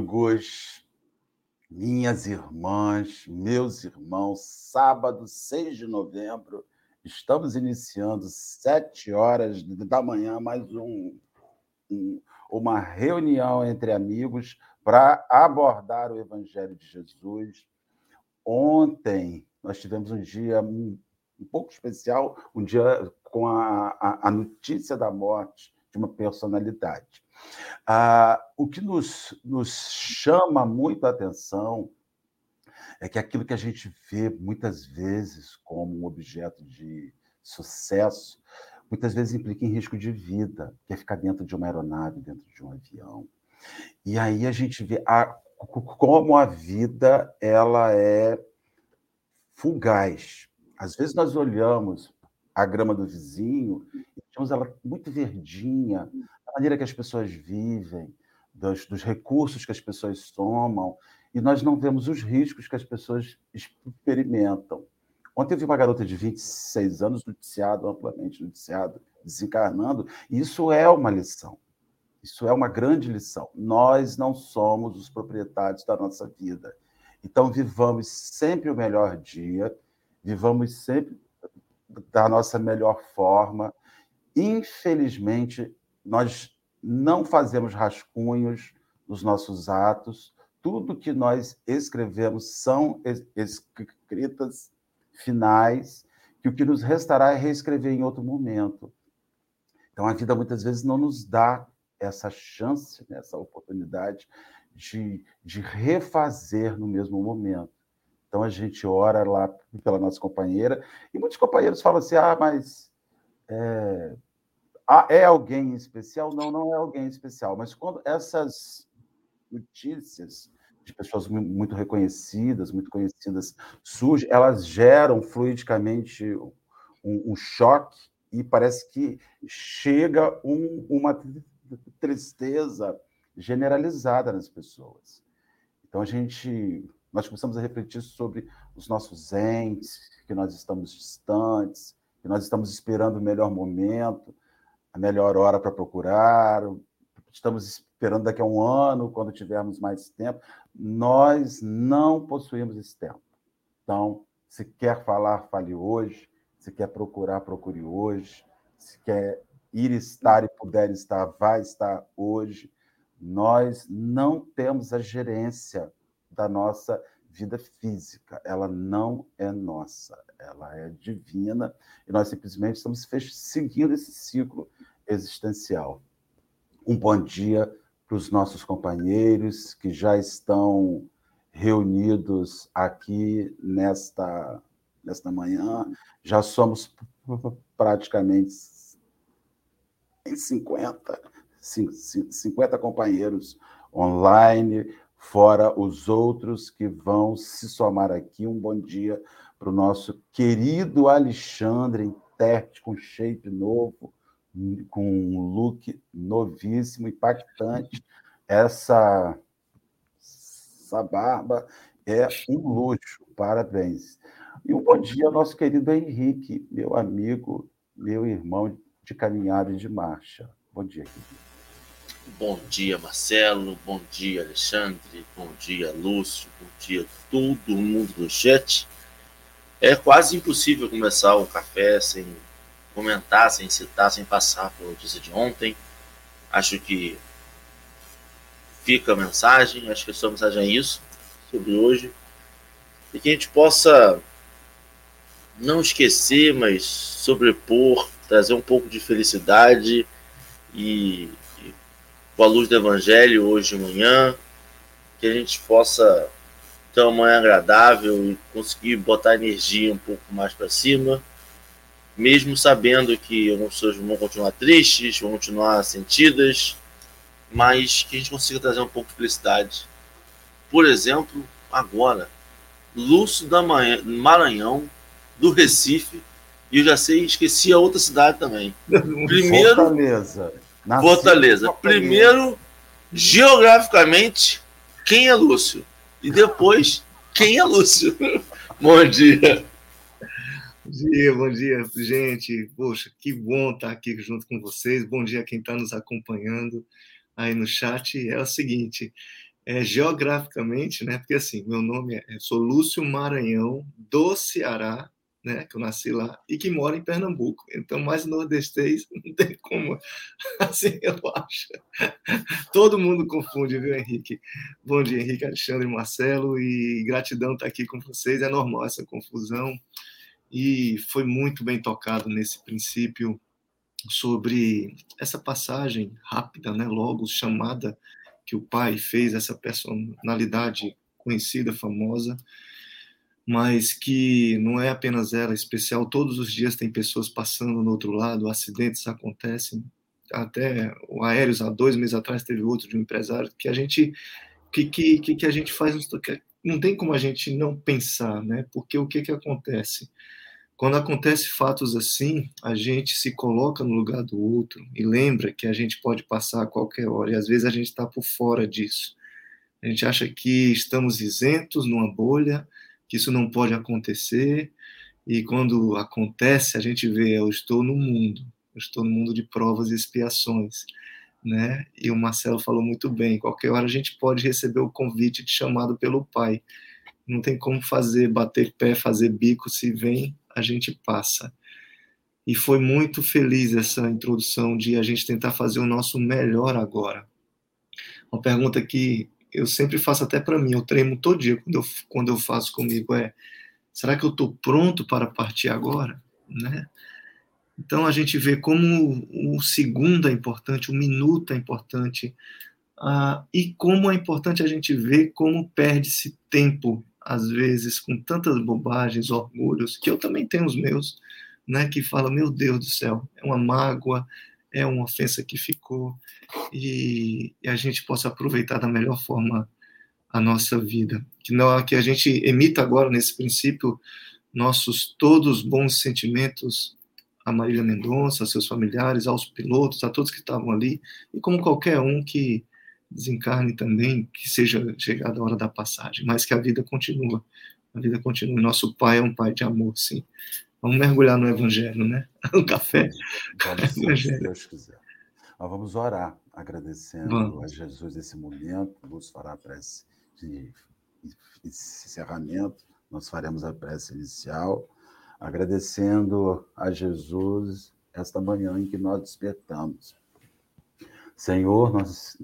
Amigos, minhas irmãs, meus irmãos, sábado 6 de novembro, estamos iniciando sete horas da manhã, mais um, um uma reunião entre amigos para abordar o Evangelho de Jesus. Ontem nós tivemos um dia um, um pouco especial, um dia com a, a, a notícia da morte de uma personalidade. Ah, o que nos, nos chama muito a atenção é que aquilo que a gente vê muitas vezes como um objeto de sucesso, muitas vezes implica em risco de vida, que é ficar dentro de uma aeronave, dentro de um avião. E aí a gente vê a, como a vida ela é fugaz. Às vezes nós olhamos a grama do vizinho e temos ela muito verdinha, a maneira que as pessoas vivem, dos, dos, recursos que as pessoas tomam, e nós não vemos os riscos que as pessoas experimentam. Ontem eu vi uma garota de 26 anos noticiado, amplamente noticiado, desencarnando, isso é uma lição. Isso é uma grande lição. Nós não somos os proprietários da nossa vida. Então, vivamos sempre o melhor dia, vivamos sempre da nossa melhor forma. Infelizmente, nós não fazemos rascunhos nos nossos atos, tudo que nós escrevemos são escritas finais, que o que nos restará é reescrever em outro momento. Então, a vida muitas vezes não nos dá essa chance, né, essa oportunidade de, de refazer no mesmo momento. Então, a gente ora lá pela nossa companheira, e muitos companheiros falam assim: ah, mas é, ah, é alguém especial? Não, não é alguém especial. Mas quando essas notícias de pessoas muito reconhecidas, muito conhecidas, surgem, elas geram fluidicamente um, um choque e parece que chega um, uma tristeza generalizada nas pessoas. Então a gente, nós começamos a refletir sobre os nossos entes, que nós estamos distantes, que nós estamos esperando o melhor momento, a melhor hora para procurar, estamos esperando daqui a um ano, quando tivermos mais tempo. Nós não possuímos esse tempo. Então, se quer falar, fale hoje. Se quer procurar, procure hoje. Se quer ir estar e puder estar, vai estar hoje. Nós não temos a gerência da nossa vida física, ela não é nossa, ela é divina e nós simplesmente estamos seguindo esse ciclo existencial. Um bom dia para os nossos companheiros que já estão reunidos aqui nesta, nesta manhã. Já somos praticamente em 50, 50 companheiros online, fora os outros que vão se somar aqui. Um bom dia para o nosso querido Alexandre, intérprete com shape novo, com um look novíssimo, impactante. Essa, essa barba é um luxo, parabéns. E um bom dia ao nosso querido Henrique, meu amigo, meu irmão de caminhada e de marcha. Bom dia, querido. Bom dia, Marcelo. Bom dia, Alexandre. Bom dia, Lúcio. Bom dia, todo mundo do chat. É quase impossível começar o café sem comentar, sem citar, sem passar pela notícia de ontem. Acho que fica a mensagem, acho que a sua mensagem é isso, sobre hoje. E que a gente possa não esquecer, mas sobrepor, trazer um pouco de felicidade e com a luz do Evangelho hoje de manhã, que a gente possa ter uma manhã agradável e conseguir botar energia um pouco mais para cima, mesmo sabendo que algumas pessoas vão continuar tristes, vão continuar sentidas, mas que a gente consiga trazer um pouco de felicidade. Por exemplo, agora, Lúcio da manhã, Maranhão, do Recife, e eu já sei, esqueci a outra cidade também. Primeiro, Fortaleza. Fortaleza. Primeiro, geograficamente, quem é Lúcio? E depois, quem é Lúcio? Bom dia. Bom dia, bom dia, gente. Poxa, que bom estar aqui junto com vocês. Bom dia a quem está nos acompanhando aí no chat é o seguinte: é, geograficamente, né? Porque assim, meu nome é, sou Lúcio Maranhão do Ceará, né? Que eu nasci lá e que mora em Pernambuco. Então, mais nordestês não tem como. Assim, eu acho. Todo mundo confunde, viu, Henrique? Bom dia, Henrique, Alexandre, Marcelo e gratidão estar aqui com vocês. É normal essa confusão e foi muito bem tocado nesse princípio sobre essa passagem rápida, né? Logo chamada que o pai fez, essa personalidade conhecida, famosa, mas que não é apenas ela especial, todos os dias tem pessoas passando no outro lado, acidentes acontecem, até o Aéreos, há dois meses atrás, teve outro de um empresário, que a gente, que, que, que a gente faz, não tem como a gente não pensar, né, porque o que que acontece? Quando acontece fatos assim, a gente se coloca no lugar do outro e lembra que a gente pode passar a qualquer hora, e às vezes a gente está por fora disso. A gente acha que estamos isentos numa bolha, que isso não pode acontecer, e quando acontece, a gente vê, eu estou no mundo, eu estou no mundo de provas e expiações. Né? E o Marcelo falou muito bem, qualquer hora a gente pode receber o convite de chamado pelo Pai. Não tem como fazer, bater pé, fazer bico, se vem a gente passa. E foi muito feliz essa introdução de a gente tentar fazer o nosso melhor agora. Uma pergunta que eu sempre faço até para mim, eu tremo todo dia quando eu, quando eu faço comigo é: será que eu estou pronto para partir agora? Né? Então a gente vê como o segundo é importante, o minuto é importante, e como é importante a gente ver como perde-se tempo às vezes, com tantas bobagens, orgulhos, que eu também tenho os meus, né, que fala, meu Deus do céu, é uma mágoa, é uma ofensa que ficou, e, e a gente possa aproveitar da melhor forma a nossa vida. Que, não, que a gente emita agora, nesse princípio, nossos todos bons sentimentos a Marília Mendonça, a seus familiares, aos pilotos, a todos que estavam ali, e como qualquer um que desencarne também, que seja chegada a hora da passagem, mas que a vida continua. A vida continua. Nosso Pai é um Pai de amor, sim. Vamos mergulhar no Evangelho, né? O café. Vamos, se Deus quiser. Nós vamos orar, agradecendo vamos. a Jesus esse momento. Vamos fará a prece de encerramento. Nós faremos a prece inicial, agradecendo a Jesus esta manhã em que nós despertamos. Senhor, nós,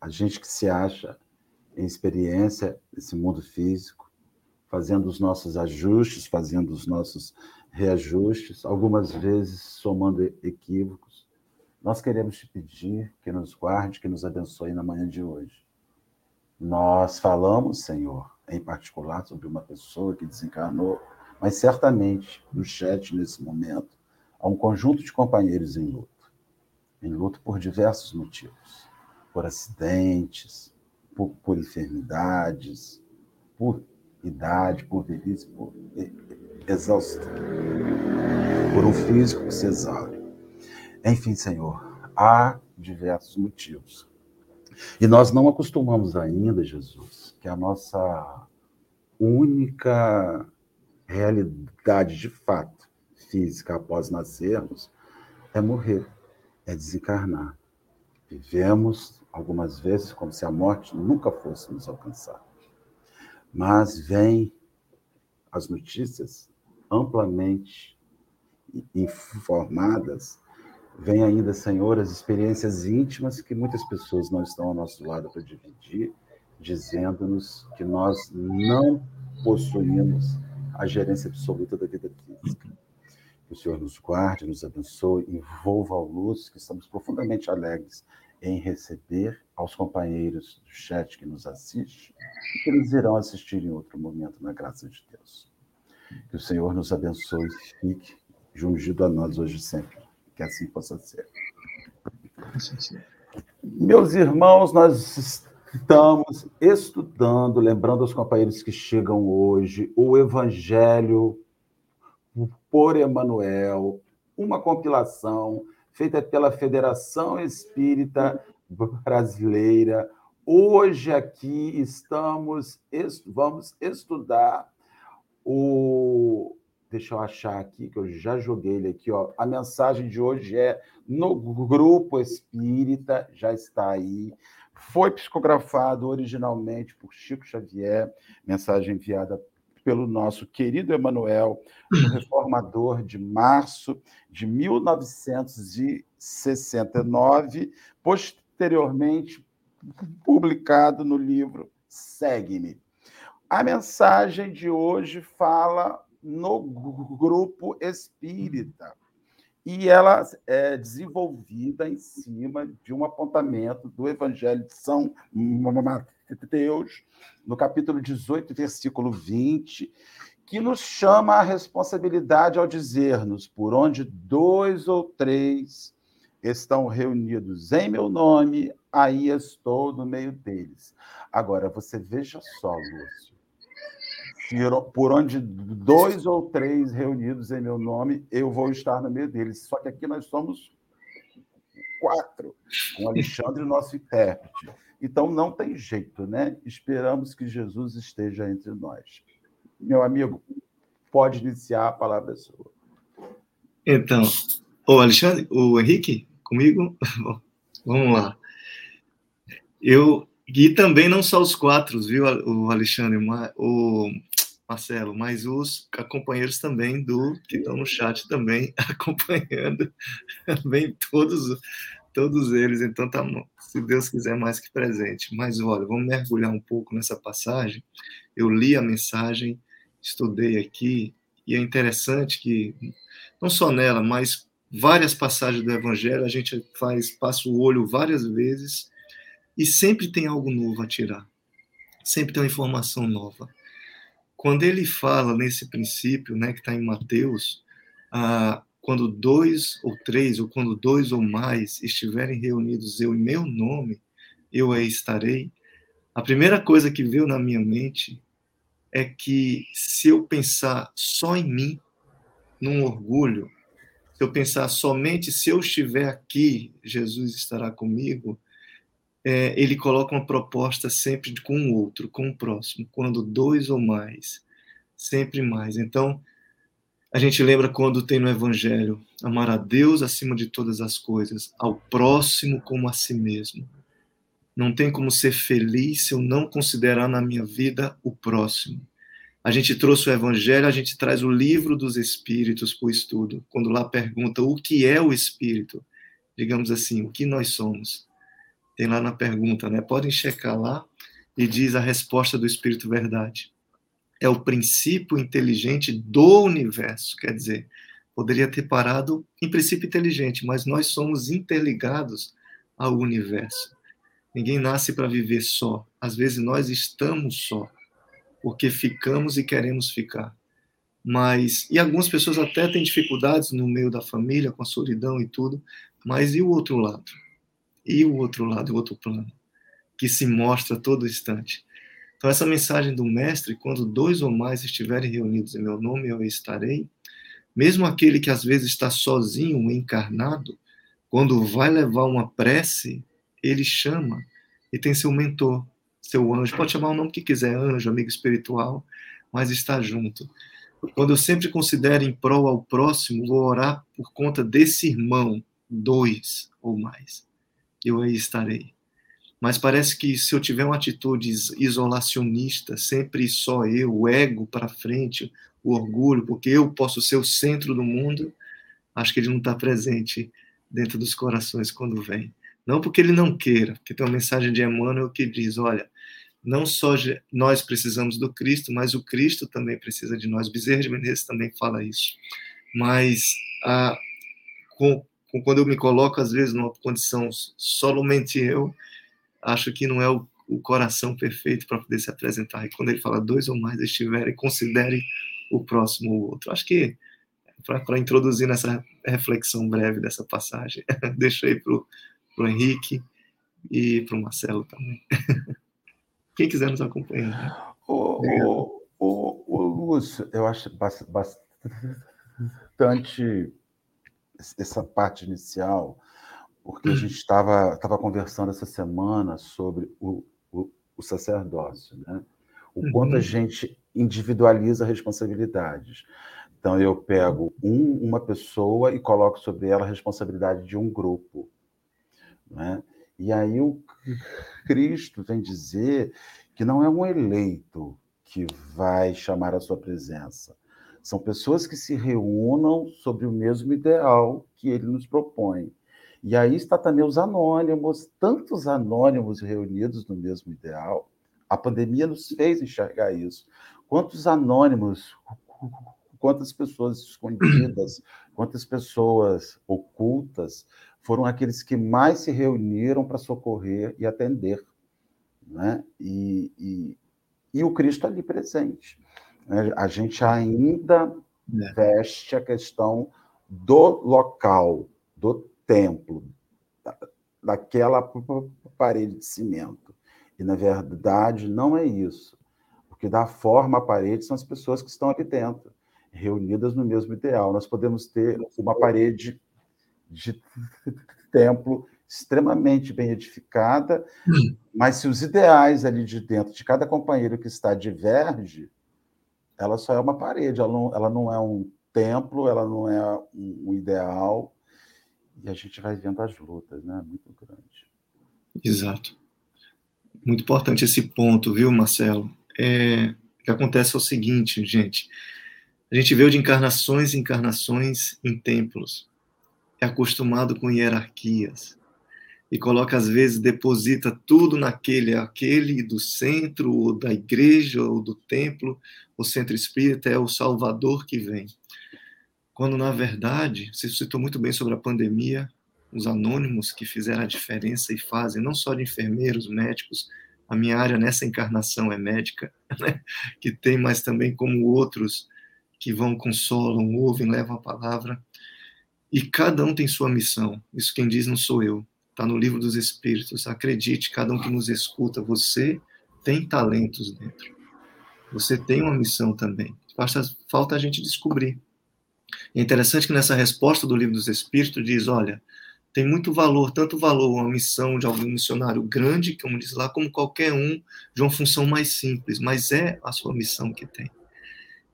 a gente que se acha em experiência nesse mundo físico, fazendo os nossos ajustes, fazendo os nossos reajustes, algumas vezes somando equívocos. Nós queremos te pedir que nos guarde, que nos abençoe na manhã de hoje. Nós falamos, Senhor, em particular sobre uma pessoa que desencarnou, mas certamente no chat nesse momento há um conjunto de companheiros em luto, em luto por diversos motivos por acidentes, por, por enfermidades, por idade, por velhice, por exaustão, por um físico que se exaure. Enfim, Senhor, há diversos motivos. E nós não acostumamos ainda, Jesus, que a nossa única realidade de fato física após nascermos é morrer, é desencarnar. Vivemos algumas vezes como se a morte nunca fosse nos alcançar. Mas vem as notícias amplamente informadas, vem ainda, Senhor, as experiências íntimas que muitas pessoas não estão ao nosso lado para dividir, dizendo-nos que nós não possuímos a gerência absoluta da vida física. Que o Senhor nos guarde, nos abençoe, envolva a luz, que estamos profundamente alegres em receber aos companheiros do chat que nos assistem e que eles irão assistir em outro momento, na graça de Deus. Que o Senhor nos abençoe e fique jungido a nós hoje e sempre. Que assim possa ser. Meus irmãos, nós estamos estudando, lembrando aos companheiros que chegam hoje, o Evangelho por Emmanuel, uma compilação feita pela Federação Espírita Brasileira. Hoje aqui estamos vamos estudar o deixa eu achar aqui, que eu já joguei ele aqui, ó. A mensagem de hoje é no grupo espírita, já está aí. Foi psicografado originalmente por Chico Xavier, mensagem enviada pelo nosso querido Emanuel, um reformador de março de 1969, posteriormente publicado no livro Segue-me. A mensagem de hoje fala no grupo espírita e ela é desenvolvida em cima de um apontamento do Evangelho de São Mateus, no capítulo 18, versículo 20, que nos chama a responsabilidade ao dizer-nos: por onde dois ou três estão reunidos em meu nome, aí estou no meio deles. Agora, você veja só, Lúcio por onde dois ou três reunidos em meu nome, eu vou estar no meio deles. Só que aqui nós somos quatro, com Alexandre, nosso intérprete. Então não tem jeito, né? Esperamos que Jesus esteja entre nós. Meu amigo, pode iniciar a palavra sua. Então, o Alexandre, o Henrique, comigo, vamos lá. Eu e também não só os quatro, viu, o Alexandre, o Marcelo, mas os companheiros também do que estão no chat também acompanhando, bem todos todos eles, então tá, se Deus quiser mais que presente. Mas olha, vamos mergulhar um pouco nessa passagem. Eu li a mensagem, estudei aqui e é interessante que não só nela, mas várias passagens do Evangelho a gente faz passa o olho várias vezes e sempre tem algo novo a tirar. Sempre tem uma informação nova. Quando ele fala nesse princípio, né, que está em Mateus, ah, quando dois ou três, ou quando dois ou mais estiverem reunidos eu em meu nome, eu aí estarei. A primeira coisa que veio na minha mente é que se eu pensar só em mim, num orgulho, se eu pensar somente se eu estiver aqui, Jesus estará comigo, é, ele coloca uma proposta sempre com o outro, com o próximo, quando dois ou mais, sempre mais. Então, a gente lembra quando tem no Evangelho amar a Deus acima de todas as coisas, ao próximo como a si mesmo. Não tem como ser feliz se eu não considerar na minha vida o próximo. A gente trouxe o Evangelho, a gente traz o livro dos Espíritos para o estudo. Quando lá pergunta o que é o Espírito, digamos assim, o que nós somos tem lá na pergunta, né? Podem checar lá e diz a resposta do Espírito Verdade. É o princípio inteligente do universo, quer dizer, poderia ter parado em princípio inteligente, mas nós somos interligados ao universo. Ninguém nasce para viver só. Às vezes nós estamos só, porque ficamos e queremos ficar. Mas e algumas pessoas até têm dificuldades no meio da família com a solidão e tudo, mas e o outro lado? E o outro lado, o outro plano, que se mostra a todo instante. Então, essa mensagem do Mestre, quando dois ou mais estiverem reunidos em meu nome, eu estarei. Mesmo aquele que às vezes está sozinho, encarnado, quando vai levar uma prece, ele chama e tem seu mentor, seu anjo. Pode chamar o nome que quiser, anjo, amigo espiritual, mas está junto. Quando eu sempre considero em prol ao próximo, vou orar por conta desse irmão, dois ou mais eu aí estarei. Mas parece que se eu tiver uma atitude isolacionista, sempre só eu, o ego para frente, o orgulho, porque eu posso ser o centro do mundo, acho que ele não está presente dentro dos corações quando vem. Não porque ele não queira, porque tem uma mensagem de Emmanuel que diz: olha, não só nós precisamos do Cristo, mas o Cristo também precisa de nós. Bezerra de Menezes também fala isso. Mas a, com, quando eu me coloco, às vezes, numa condição somente eu, acho que não é o, o coração perfeito para poder se apresentar. E quando ele fala dois ou mais estiverem, considere o próximo o outro. Acho que para introduzir nessa reflexão breve dessa passagem, deixo aí para o Henrique e para o Marcelo também. Quem quiser nos acompanhar. O, o, o, o Lúcio, eu acho bastante essa parte inicial, porque a uhum. gente estava tava conversando essa semana sobre o, o, o sacerdócio, né? o quanto a uhum. gente individualiza responsabilidades. Então, eu pego um, uma pessoa e coloco sobre ela a responsabilidade de um grupo. Né? E aí o Cristo vem dizer que não é um eleito que vai chamar a sua presença. São pessoas que se reúnam sobre o mesmo ideal que ele nos propõe. E aí está também os anônimos, tantos anônimos reunidos no mesmo ideal. A pandemia nos fez enxergar isso. Quantos anônimos, quantas pessoas escondidas, quantas pessoas ocultas foram aqueles que mais se reuniram para socorrer e atender. Né? E, e, e o Cristo ali presente. Né? A gente ainda é. veste a questão do local, do templo, daquela parede de cimento. E, na verdade, não é isso. O que dá forma à parede são as pessoas que estão ali dentro, reunidas no mesmo ideal. Nós podemos ter uma parede de templo extremamente bem edificada, hum. mas se os ideais ali de dentro de cada companheiro que está diverge, ela só é uma parede, ela não, ela não é um templo, ela não é um, um ideal, e a gente vai vendo as lutas, né? Muito grande. Exato. Muito importante esse ponto, viu, Marcelo? É, o que acontece é o seguinte, gente. A gente veio de encarnações e encarnações em templos. É acostumado com hierarquias e coloca às vezes deposita tudo naquele aquele do centro ou da igreja ou do templo o centro espírita é o salvador que vem quando na verdade você citou muito bem sobre a pandemia os anônimos que fizeram a diferença e fazem não só de enfermeiros médicos a minha área nessa encarnação é médica né? que tem mas também como outros que vão consolam ouvem levam a palavra e cada um tem sua missão isso quem diz não sou eu Está no livro dos Espíritos. Acredite, cada um que nos escuta, você tem talentos dentro. Você tem uma missão também. Basta, falta a gente descobrir. É interessante que nessa resposta do livro dos Espíritos diz: olha, tem muito valor, tanto valor uma missão de algum missionário grande, como diz lá, como qualquer um de uma função mais simples, mas é a sua missão que tem.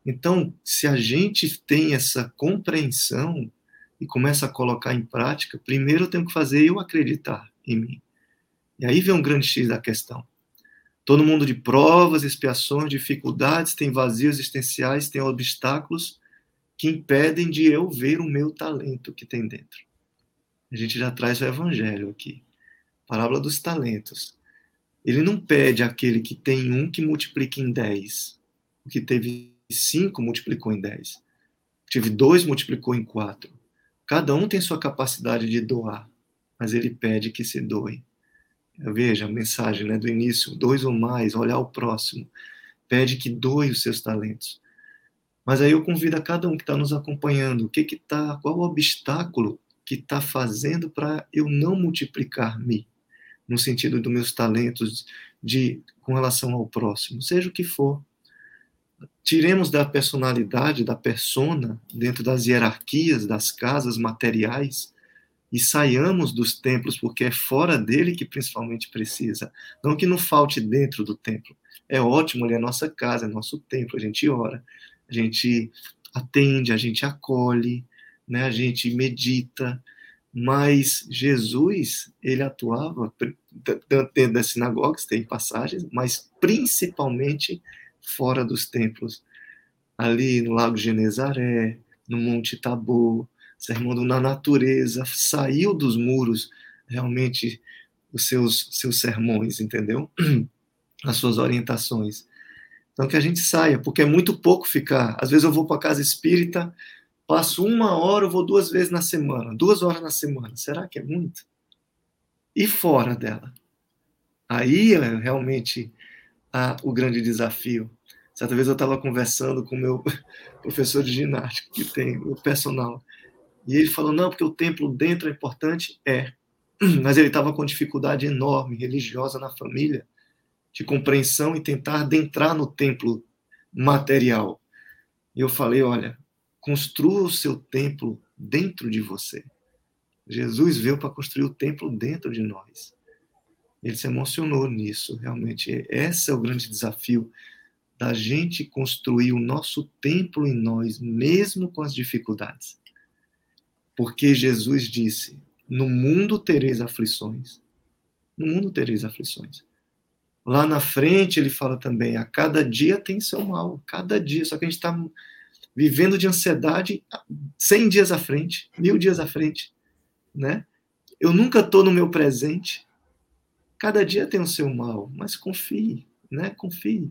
Então, se a gente tem essa compreensão, e começo a colocar em prática, primeiro eu tenho que fazer eu acreditar em mim. E aí vem um grande X da questão. Todo mundo de provas, expiações, dificuldades, tem vazios existenciais, tem obstáculos que impedem de eu ver o meu talento que tem dentro. A gente já traz o evangelho aqui. Parábola dos talentos. Ele não pede aquele que tem um que multiplique em dez. O que teve cinco multiplicou em dez. Tive dois multiplicou em quatro. Cada um tem sua capacidade de doar, mas ele pede que se doe. Veja a mensagem né, do início: dois ou mais, olhar o próximo. Pede que doe os seus talentos. Mas aí eu convido a cada um que está nos acompanhando: o que que tá, qual o obstáculo que está fazendo para eu não multiplicar-me? No sentido dos meus talentos de com relação ao próximo, seja o que for tiremos da personalidade, da persona, dentro das hierarquias das casas materiais, e saiamos dos templos, porque é fora dele que principalmente precisa. Não que não falte dentro do templo. É ótimo, ele é nossa casa, é nosso templo, a gente ora, a gente atende, a gente acolhe, né? a gente medita, mas Jesus, ele atuava dentro das sinagogas, tem passagens, mas principalmente fora dos templos, ali no Lago Genezaré, no Monte Tabor, sermão na natureza, saiu dos muros realmente os seus, seus sermões, entendeu? As suas orientações. Então que a gente saia, porque é muito pouco ficar. Às vezes eu vou para a casa espírita, passo uma hora, eu vou duas vezes na semana, duas horas na semana. Será que é muito? E fora dela? Aí é realmente o grande desafio. Certa vez eu estava conversando com meu professor de ginástica, que tem o personal, e ele falou: não, porque o templo dentro é importante. É, mas ele estava com dificuldade enorme religiosa na família, de compreensão e tentar adentrar no templo material. E eu falei: olha, construa o seu templo dentro de você. Jesus veio para construir o templo dentro de nós. Ele se emocionou nisso, realmente. Esse é o grande desafio da gente construir o nosso templo em nós, mesmo com as dificuldades. Porque Jesus disse: No mundo tereis aflições. No mundo tereis aflições. Lá na frente ele fala também: a cada dia tem seu mal, cada dia. Só que a gente está vivendo de ansiedade 100 dias à frente, mil dias à frente, né? Eu nunca estou no meu presente. Cada dia tem o seu mal, mas confie, né? Confie.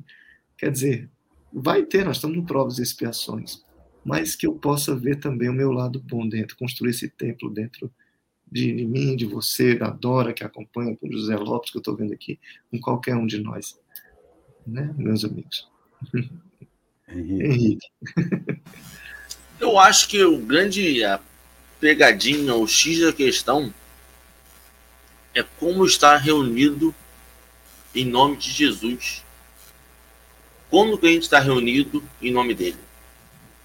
Quer dizer, vai ter, nós estamos no provas e expiações, mas que eu possa ver também o meu lado bom dentro, construir esse templo dentro de, de mim, de você, da Dora que acompanha, com o José Lopes que eu estou vendo aqui, com qualquer um de nós, né, meus amigos. Henrique. Henrique. Eu acho que o grande a pegadinha, o X da questão é como estar reunido em nome de Jesus como que a gente está reunido em nome dele.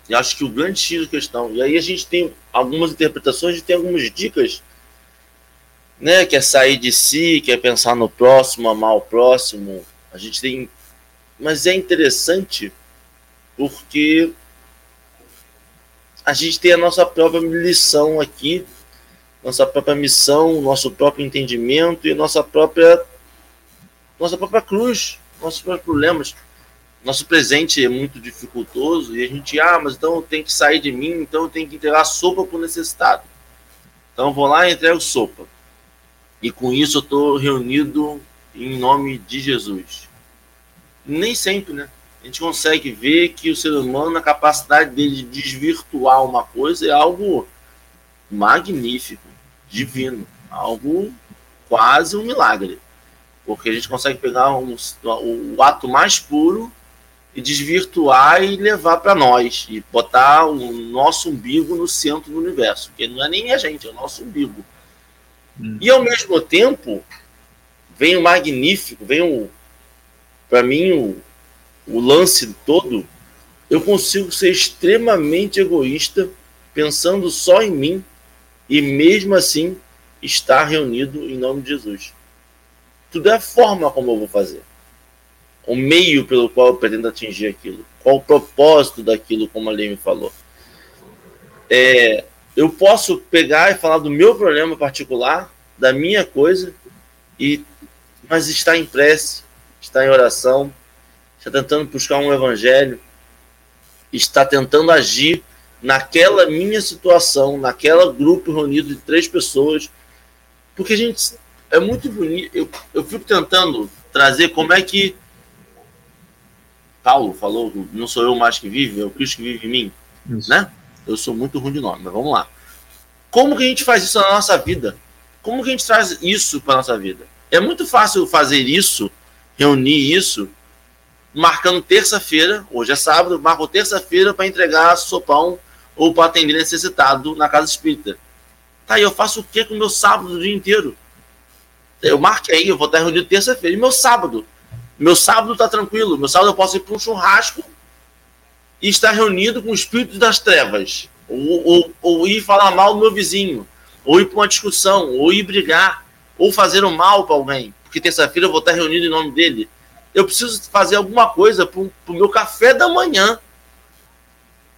E acho que o grande X da questão. E aí a gente tem algumas interpretações, a gente tem algumas dicas, né? Que é sair de si, que é pensar no próximo, amar o próximo. A gente tem. Mas é interessante porque a gente tem a nossa própria lição aqui, nossa própria missão, nosso próprio entendimento e nossa própria nossa própria cruz, nossos próprios problemas nosso presente é muito dificultoso e a gente, ah, mas então tenho que sair de mim, então tenho que entregar sopa para o necessitado. Então vou lá e entrego sopa. E com isso eu estou reunido em nome de Jesus. Nem sempre, né? A gente consegue ver que o ser humano, a capacidade dele de desvirtuar uma coisa é algo magnífico, divino, algo quase um milagre. Porque a gente consegue pegar um, o ato mais puro e desvirtuar e levar para nós e botar o nosso umbigo no centro do universo, que não é nem a gente, é o nosso umbigo. Hum. E ao mesmo tempo vem o magnífico, vem o para mim o, o lance todo, eu consigo ser extremamente egoísta, pensando só em mim e mesmo assim estar reunido em nome de Jesus. Tudo é a forma como eu vou fazer o meio pelo qual eu pretendo atingir aquilo, qual o propósito daquilo, como a lei me falou. É, eu posso pegar e falar do meu problema particular, da minha coisa, e mas está em prece, está em oração, está tentando buscar um evangelho, está tentando agir naquela minha situação, naquela grupo reunido de três pessoas, porque a gente é muito bonito. Eu, eu fico tentando trazer como é que Paulo falou, não sou eu mais que vive, é o Cristo que vive em mim, isso. né? Eu sou muito ruim de nome, mas vamos lá. Como que a gente faz isso na nossa vida? Como que a gente traz isso para nossa vida? É muito fácil fazer isso, reunir isso, marcando terça-feira, hoje é sábado, marco terça-feira para entregar sopão ou para atender necessitado na casa espírita. Tá, eu faço o que com o meu sábado o dia inteiro? Eu marquei, eu vou estar reunido terça-feira. E meu sábado? Meu sábado está tranquilo. Meu sábado eu posso ir para um churrasco e estar reunido com o espírito das trevas. Ou, ou, ou ir falar mal do meu vizinho. Ou ir para uma discussão. Ou ir brigar. Ou fazer um mal para alguém. Porque terça-feira eu vou estar reunido em nome dele. Eu preciso fazer alguma coisa para o meu café da manhã.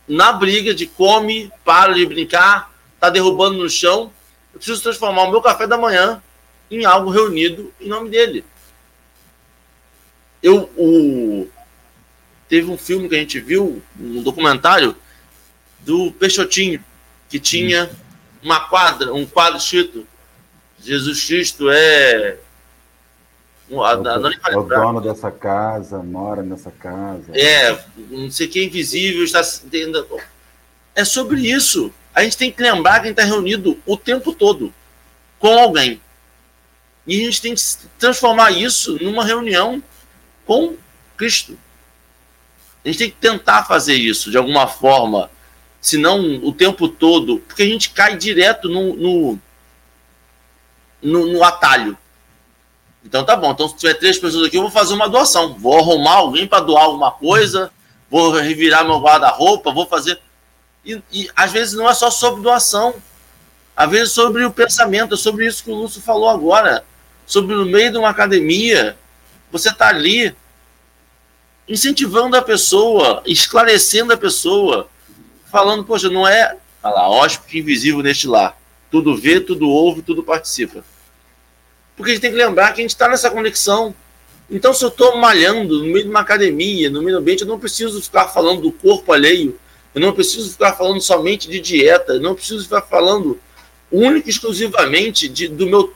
Na briga de come, para de brincar, tá derrubando no chão. Eu preciso transformar o meu café da manhã em algo reunido em nome dele. Eu, o, teve um filme que a gente viu, um documentário do Peixotinho, que tinha uma quadra, um quadro escrito Jesus Cristo é o, a, a, é o dono dessa casa, mora nessa casa. É, não sei quem invisível está. É sobre isso. A gente tem que lembrar que a gente está reunido o tempo todo com alguém. E a gente tem que transformar isso numa reunião com Cristo. A gente tem que tentar fazer isso de alguma forma, senão o tempo todo, porque a gente cai direto no, no, no, no atalho. Então tá bom, então se tiver três pessoas aqui, eu vou fazer uma doação. Vou arrumar alguém para doar alguma coisa, vou revirar meu guarda-roupa, vou fazer. E, e, às vezes não é só sobre doação, às vezes sobre o pensamento, é sobre isso que o Lúcio falou agora, sobre no meio de uma academia, você está ali incentivando a pessoa, esclarecendo a pessoa, falando, poxa, não é, olha lá, hóspede invisível neste lar. Tudo vê, tudo ouve, tudo participa. Porque a gente tem que lembrar que a gente está nessa conexão. Então, se eu estou malhando no meio de uma academia, no meio ambiente, eu não preciso ficar falando do corpo alheio, eu não preciso ficar falando somente de dieta, eu não preciso ficar falando única e exclusivamente de, do meu.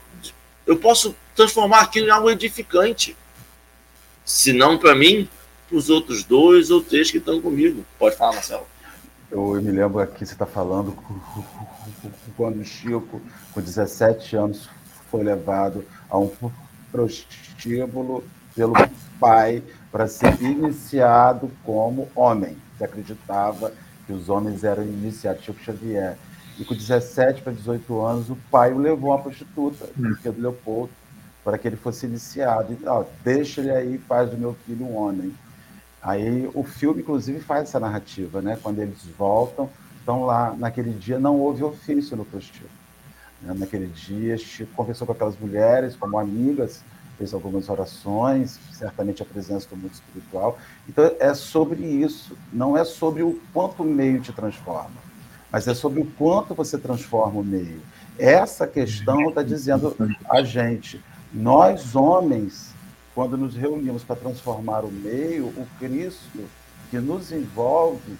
Eu posso transformar aquilo em algo edificante. Se não para mim, para os outros dois ou três que estão comigo. Pode falar, Marcelo. Eu me lembro aqui, você está falando quando o Chico, com 17 anos, foi levado a um prostíbulo pelo pai para ser iniciado como homem. Você acreditava que os homens eram iniciados, Chico Xavier. E com 17 para 18 anos, o pai o levou a uma prostituta, hum. Pedro Leopoldo, para que ele fosse iniciado. Então, deixa ele aí, faz do meu filho um homem. Aí o filme, inclusive, faz essa narrativa, né? Quando eles voltam, estão lá, naquele dia não houve ofício no prostíbulo. Né? Naquele dia, Chico conversou com aquelas mulheres como amigas, fez algumas orações, certamente a presença do mundo espiritual. Então, é sobre isso, não é sobre o quanto o meio te transforma, mas é sobre o quanto você transforma o meio. Essa questão está dizendo a gente, nós homens, quando nos reunimos para transformar o meio, o Cristo que nos envolve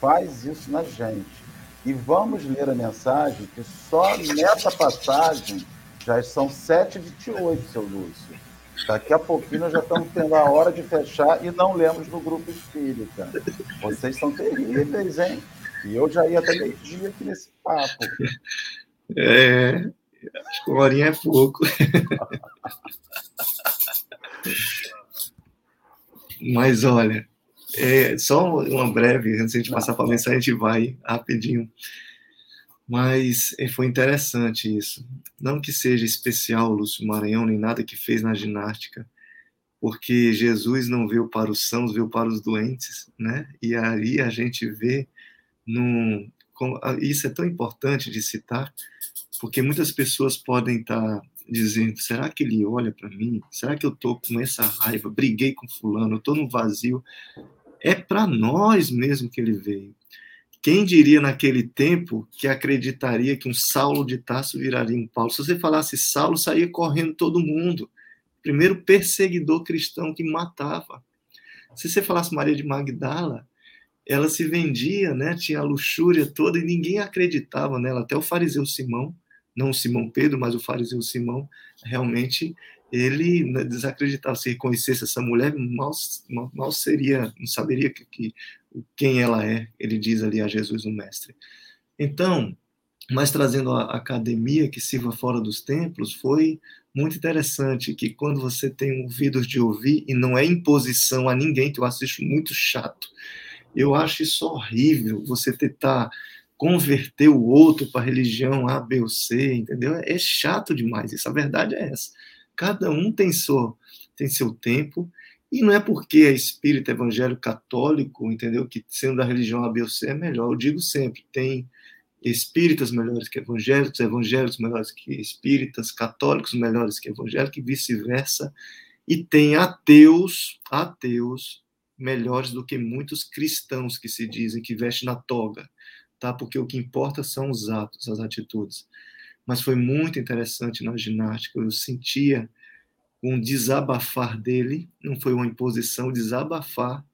faz isso na gente. E vamos ler a mensagem que só nessa passagem já são 7h28, seu Lúcio. Daqui a pouquinho nós já estamos tendo a hora de fechar e não lemos no grupo espírita. Vocês são terríveis, hein? E eu já ia até meio-dia aqui nesse papo. É, acho que uma horinha é pouco. Mas olha, é, só uma breve, antes de a gente passar para a mensagem, a gente vai rapidinho. Mas é, foi interessante isso. Não que seja especial o Lúcio Maranhão, nem nada que fez na ginástica, porque Jesus não veio para os sãos, veio para os doentes, né? E aí a gente vê num, isso é tão importante de citar, porque muitas pessoas podem estar dizendo: será que ele olha para mim? Será que eu estou com essa raiva? Briguei com fulano, estou no vazio. É para nós mesmo que ele veio. Quem diria naquele tempo que acreditaria que um Saulo de Tarso viraria um Paulo? Se você falasse Saulo, saía correndo todo mundo. Primeiro perseguidor cristão que matava. Se você falasse Maria de Magdala, ela se vendia, né? Tinha a luxúria toda e ninguém acreditava nela. Até o fariseu Simão, não o Simão Pedro, mas o fariseu Simão, realmente ele né, desacreditava. Se reconhecesse essa mulher, mal, mal, mal seria, não saberia que, que quem ela é, ele diz ali a Jesus, o Mestre. Então, mas trazendo a academia que sirva fora dos templos, foi muito interessante que quando você tem ouvidos de ouvir, e não é imposição a ninguém, que eu acho muito chato, eu acho isso horrível, você tentar converter o outro para religião A, B ou C, entendeu? É chato demais isso, a verdade é essa. Cada um tem seu, tem seu tempo, e não é porque é espírita, evangélico, católico, entendeu? Que sendo da religião A, B ou C é melhor. Eu digo sempre, tem espíritas melhores que evangélicos, evangélicos melhores que espíritas, católicos melhores que evangélicos e vice-versa. E tem ateus, ateus melhores do que muitos cristãos que se dizem que vestem na toga, tá? Porque o que importa são os atos, as atitudes. Mas foi muito interessante na ginástica, eu sentia um desabafar dele, não foi uma imposição, desabafar,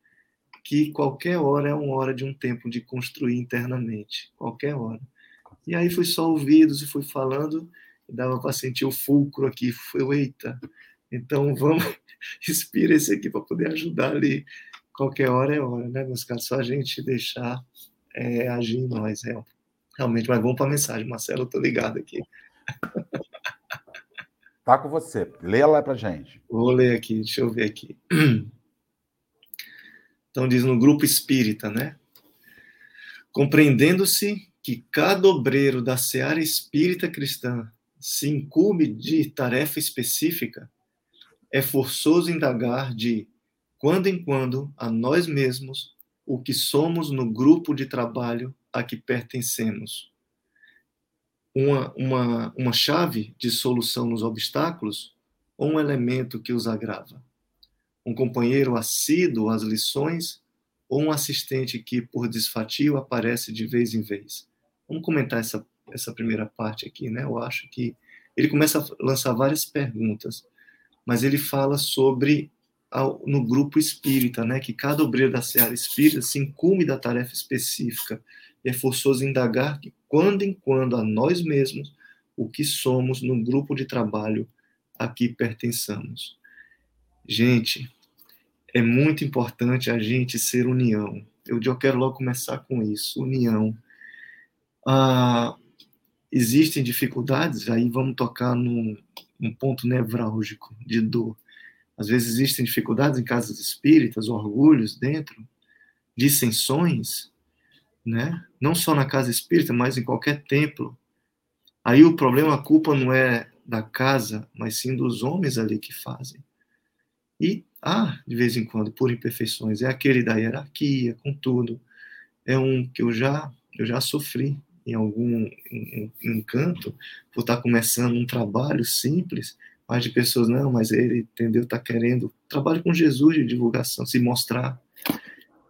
que qualquer hora é uma hora de um tempo de construir internamente, qualquer hora. E aí fui só ouvidos e fui falando, e dava para sentir o fulcro aqui, foi, eita, então vamos, inspira esse aqui para poder ajudar ali, qualquer hora é hora, né, meus caras, só a gente deixar é, agir em nós, é, realmente, mas vamos para a mensagem, Marcelo, tô ligado aqui. Tá com você. Lê lá pra gente. Vou ler aqui, deixa eu ver aqui. Então diz no grupo espírita, né? Compreendendo-se que cada obreiro da seara espírita cristã se incumbe de tarefa específica, é forçoso indagar de quando em quando a nós mesmos o que somos no grupo de trabalho a que pertencemos uma, uma, uma chave de solução nos obstáculos ou um elemento que os agrava? Um companheiro assíduo às lições ou um assistente que, por desfatio, aparece de vez em vez? Vamos comentar essa, essa primeira parte aqui, né? Eu acho que ele começa a lançar várias perguntas, mas ele fala sobre no grupo espírita, né? Que cada obreiro da seara espírita se incumbe da tarefa específica é forçoso indagar que, quando em quando, a nós mesmos, o que somos no grupo de trabalho a que pertençamos. Gente, é muito importante a gente ser união. Eu já quero logo começar com isso, união. Ah, existem dificuldades, aí vamos tocar num, num ponto nevrálgico de dor. Às vezes existem dificuldades em casas espíritas, orgulhos dentro, dissensões, né? Não só na casa espírita, mas em qualquer templo. Aí o problema, a culpa não é da casa, mas sim dos homens ali que fazem. E há, de vez em quando, por imperfeições, é aquele da hierarquia, com tudo. É um que eu já, eu já sofri em algum encanto por estar começando um trabalho simples, mas de pessoas, não, mas ele, entendeu, está querendo trabalho com Jesus de divulgação, se mostrar.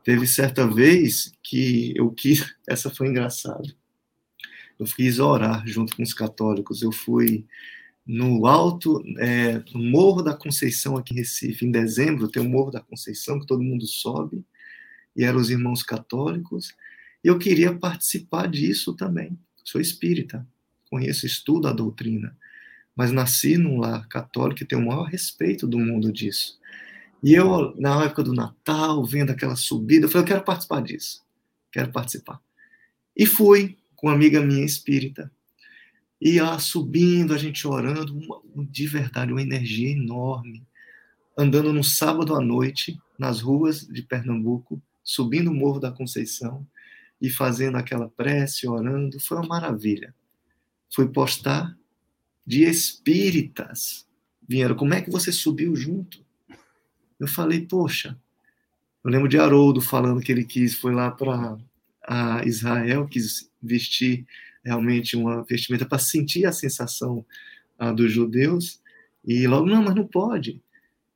Teve certa vez que eu quis, essa foi engraçada, eu quis orar junto com os católicos, eu fui no alto, é, no Morro da Conceição, aqui em Recife, em dezembro, tem o Morro da Conceição, que todo mundo sobe, e eram os irmãos católicos, e eu queria participar disso também. Sou espírita, conheço, estudo a doutrina, mas nasci num lar católico e tenho o maior respeito do mundo disso. E eu, na época do Natal, vendo aquela subida, eu falei, eu quero participar disso, quero participar. E fui com uma amiga minha espírita, e ela subindo, a gente orando, uma, de verdade, uma energia enorme. Andando no sábado à noite, nas ruas de Pernambuco, subindo o Morro da Conceição e fazendo aquela prece, orando, foi uma maravilha. Fui postar de espíritas. Vieram, como é que você subiu junto? Eu falei, poxa, eu lembro de Haroldo falando que ele quis, foi lá para Israel, quis vestir realmente uma vestimenta para sentir a sensação dos judeus. E logo, não, mas não pode.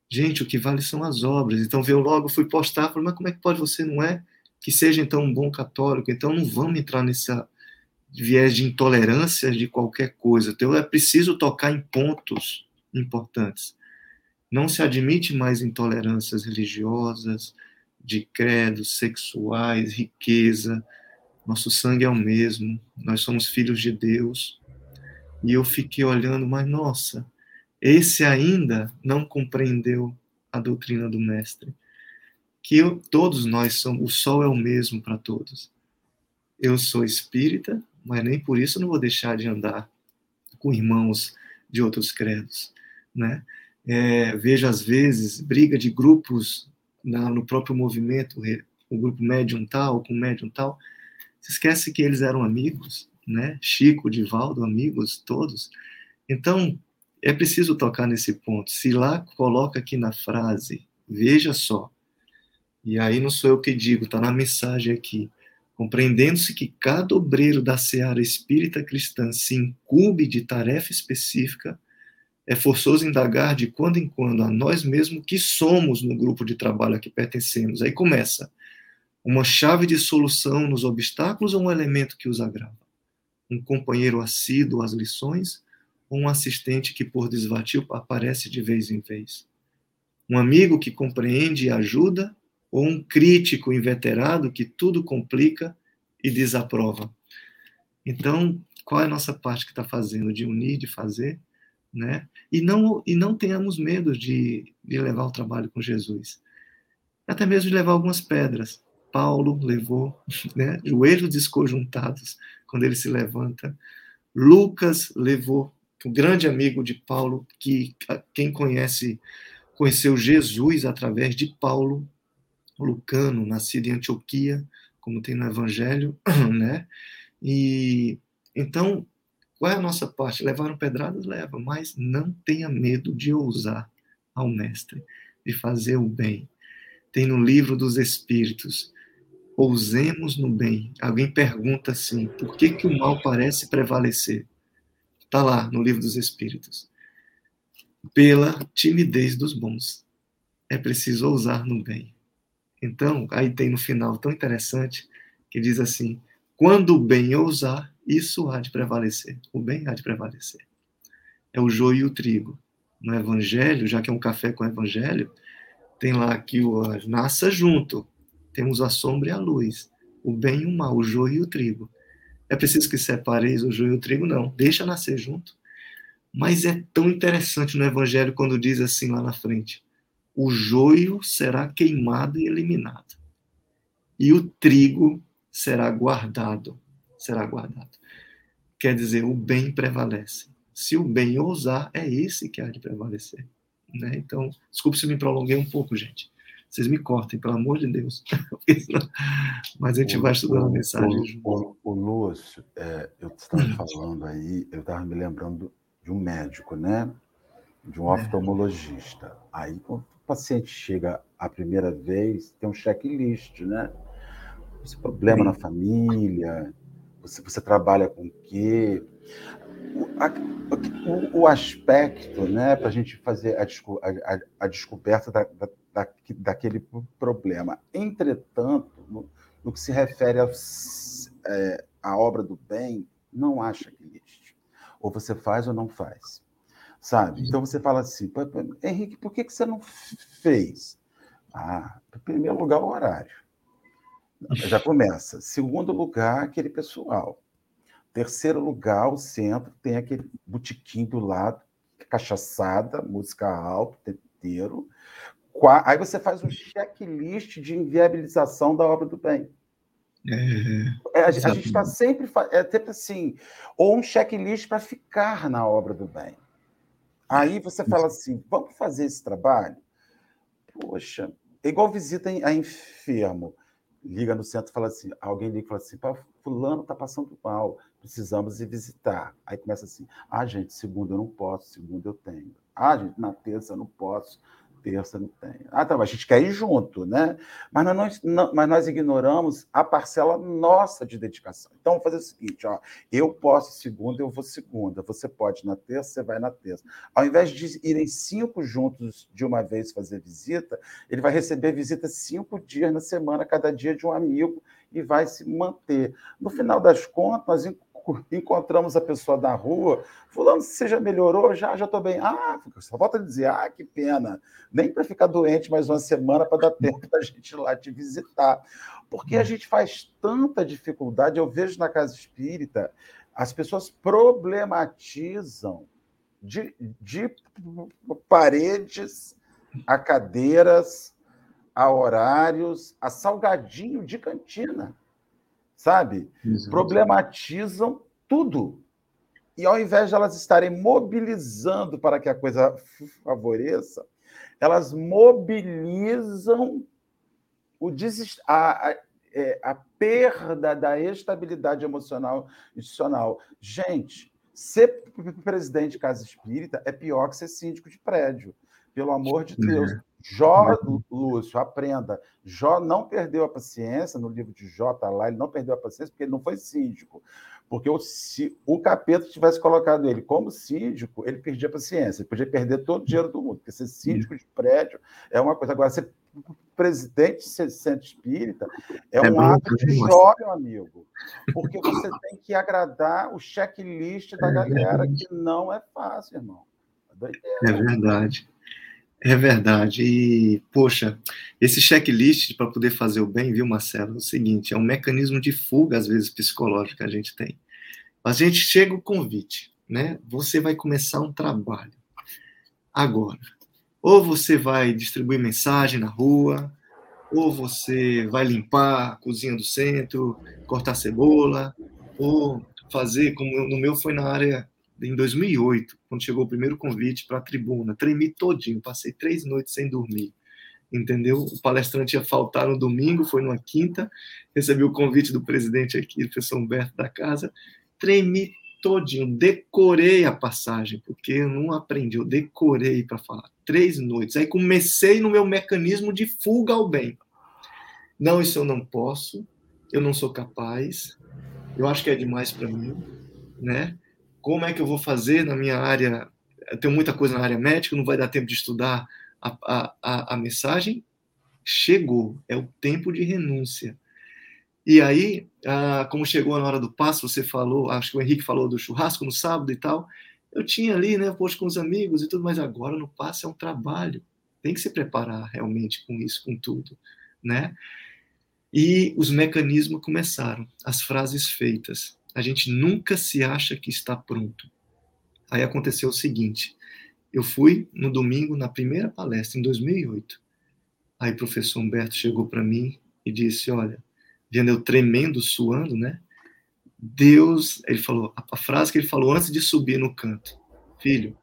Gente, o que vale são as obras. Então, veio logo, fui postar, falei, mas como é que pode você não é? Que seja, então, um bom católico. Então, não vamos entrar nessa viés de intolerância de qualquer coisa. Então, é preciso tocar em pontos importantes. Não se admite mais intolerâncias religiosas, de credos sexuais, riqueza, nosso sangue é o mesmo, nós somos filhos de Deus. E eu fiquei olhando, mas nossa, esse ainda não compreendeu a doutrina do Mestre. Que eu, todos nós somos, o sol é o mesmo para todos. Eu sou espírita, mas nem por isso não vou deixar de andar com irmãos de outros credos, né? É, vejo às vezes briga de grupos na, no próprio movimento, o grupo médium tal com médium tal, se esquece que eles eram amigos, né? Chico, Divaldo, amigos todos. Então, é preciso tocar nesse ponto. Se lá coloca aqui na frase, veja só, e aí não sou eu que digo, está na mensagem aqui, compreendendo-se que cada obreiro da seara espírita cristã se incube de tarefa específica, é forçoso indagar de quando em quando a nós mesmos que somos no grupo de trabalho a que pertencemos. Aí começa uma chave de solução nos obstáculos ou um elemento que os agrava? Um companheiro assíduo às lições ou um assistente que, por desvatio, aparece de vez em vez? Um amigo que compreende e ajuda ou um crítico inveterado que tudo complica e desaprova? Então, qual é a nossa parte que está fazendo? De unir, de fazer? Né? E, não, e não tenhamos medo de, de levar o trabalho com Jesus. Até mesmo de levar algumas pedras. Paulo levou, né, joelhos desconjuntados quando ele se levanta. Lucas levou, um grande amigo de Paulo, que quem conhece, conheceu Jesus através de Paulo, Lucano, nascido em Antioquia, como tem no Evangelho, né? E então, qual é a nossa parte? Levaram pedradas? Leva, mas não tenha medo de ousar ao Mestre, de fazer o bem. Tem no livro dos Espíritos, Ousemos no bem. Alguém pergunta assim: por que, que o mal parece prevalecer? Está lá no livro dos Espíritos. Pela timidez dos bons. é preciso ousar no bem. Então, aí tem no final tão interessante que diz assim: quando o bem ousar, isso há de prevalecer. O bem há de prevalecer. É o joio e o trigo. No Evangelho, já que é um café com o Evangelho, tem lá que o nasça junto. Temos a sombra e a luz, o bem e o mal, o joio e o trigo. É preciso que separeis o joio e o trigo? Não, deixa nascer junto. Mas é tão interessante no Evangelho quando diz assim lá na frente: o joio será queimado e eliminado, e o trigo será guardado. Será guardado. Quer dizer, o bem prevalece. Se o bem ousar, é esse que há de prevalecer. Né? Então, desculpe se me prolonguei um pouco, gente. Vocês me cortem, pelo amor de Deus. Mas a gente o, vai estudando o, a mensagem. O, o, o Lúcio, é, eu estava falando aí, eu estava me lembrando de um médico, né? De um é. oftalmologista. Aí, quando o paciente chega a primeira vez, tem um checklist, né? Esse problema Sim. na família, você, você trabalha com quê? O, o, o aspecto, né, para a gente fazer a, a, a descoberta da, da, da, daquele problema. Entretanto, no, no que se refere à é, obra do bem, não há checklist. Ou você faz ou não faz. Sabe? Então você fala assim, Henrique, por que, que você não fez? Ah, em primeiro lugar, o horário. Já começa. Segundo lugar, aquele pessoal. Terceiro lugar, o centro tem aquele botiquim do lado, cachaçada, música alta o tempo inteiro. Aí você faz um checklist de inviabilização da obra do bem. É, é, a, a gente está sempre, é sempre assim, ou um checklist para ficar na obra do bem. Aí você fala assim: vamos fazer esse trabalho? Poxa, é igual visita a enfermo liga no centro e fala assim, alguém liga e fala assim, fulano está passando mal, precisamos ir visitar. Aí começa assim, ah, gente, segunda eu não posso, segunda eu tenho. Ah, gente, na terça eu não posso, terça não tem. Ah, tá, a gente quer ir junto, né? Mas nós, não, mas nós ignoramos a parcela nossa de dedicação. Então, vamos fazer o seguinte: ó, eu posso segunda, eu vou segunda. Você pode na terça, você vai na terça. Ao invés de irem cinco juntos de uma vez fazer visita, ele vai receber visita cinco dias na semana, cada dia de um amigo, e vai se manter. No final das contas, nós encontramos a pessoa na rua, fulano, você já melhorou? Já, já estou bem. Ah, só volta a dizer, ah, que pena. Nem para ficar doente mais uma semana para dar tempo da gente ir lá te visitar. Porque a gente faz tanta dificuldade, eu vejo na casa espírita, as pessoas problematizam de, de paredes a cadeiras, a horários, a salgadinho de cantina sabe? Exato. Problematizam tudo. E ao invés de elas estarem mobilizando para que a coisa favoreça, elas mobilizam o desest... a, a, é, a perda da estabilidade emocional institucional. Gente, ser presidente de casa espírita é pior que ser síndico de prédio. Pelo amor de Deus. Uhum. Jó, Lúcio, aprenda. Jó não perdeu a paciência, no livro de Jó está lá, ele não perdeu a paciência porque ele não foi síndico. Porque se o capeta tivesse colocado ele como síndico, ele perdia a paciência, ele podia perder todo o dinheiro do mundo, porque ser síndico de prédio é uma coisa. Agora, ser presidente de centro espírita é, é um ato de Jó, meu amigo. Porque você tem que agradar o checklist da é galera, que não é fácil, irmão. É, é verdade. É verdade. E, poxa, esse checklist para poder fazer o bem, viu, Marcelo? É o seguinte: é um mecanismo de fuga, às vezes, psicológico que a gente tem. A gente chega o convite, né? Você vai começar um trabalho. Agora, ou você vai distribuir mensagem na rua, ou você vai limpar a cozinha do centro, cortar cebola, ou fazer, como no meu foi na área em 2008, quando chegou o primeiro convite para a tribuna. Tremi todinho, passei três noites sem dormir. Entendeu? O palestrante ia faltar no domingo, foi numa quinta, recebi o convite do presidente aqui, o professor Humberto da casa, tremi todinho, decorei a passagem, porque eu não aprendi, eu decorei para falar. Três noites. Aí comecei no meu mecanismo de fuga ao bem. Não, isso eu não posso, eu não sou capaz, eu acho que é demais para mim, né? Como é que eu vou fazer na minha área? Eu tenho muita coisa na área médica, não vai dar tempo de estudar A, a, a mensagem chegou, é o tempo de renúncia. E aí, ah, como chegou na hora do passo, você falou, acho que o Henrique falou do churrasco no sábado e tal. Eu tinha ali, né, posto com os amigos e tudo, mas agora no passo é um trabalho. Tem que se preparar realmente com isso, com tudo, né? E os mecanismos começaram, as frases feitas. A gente nunca se acha que está pronto. Aí aconteceu o seguinte: eu fui no domingo na primeira palestra, em 2008. Aí o professor Humberto chegou para mim e disse: Olha, vendo eu tremendo, suando, né? Deus, ele falou, a frase que ele falou antes de subir no canto: Filho,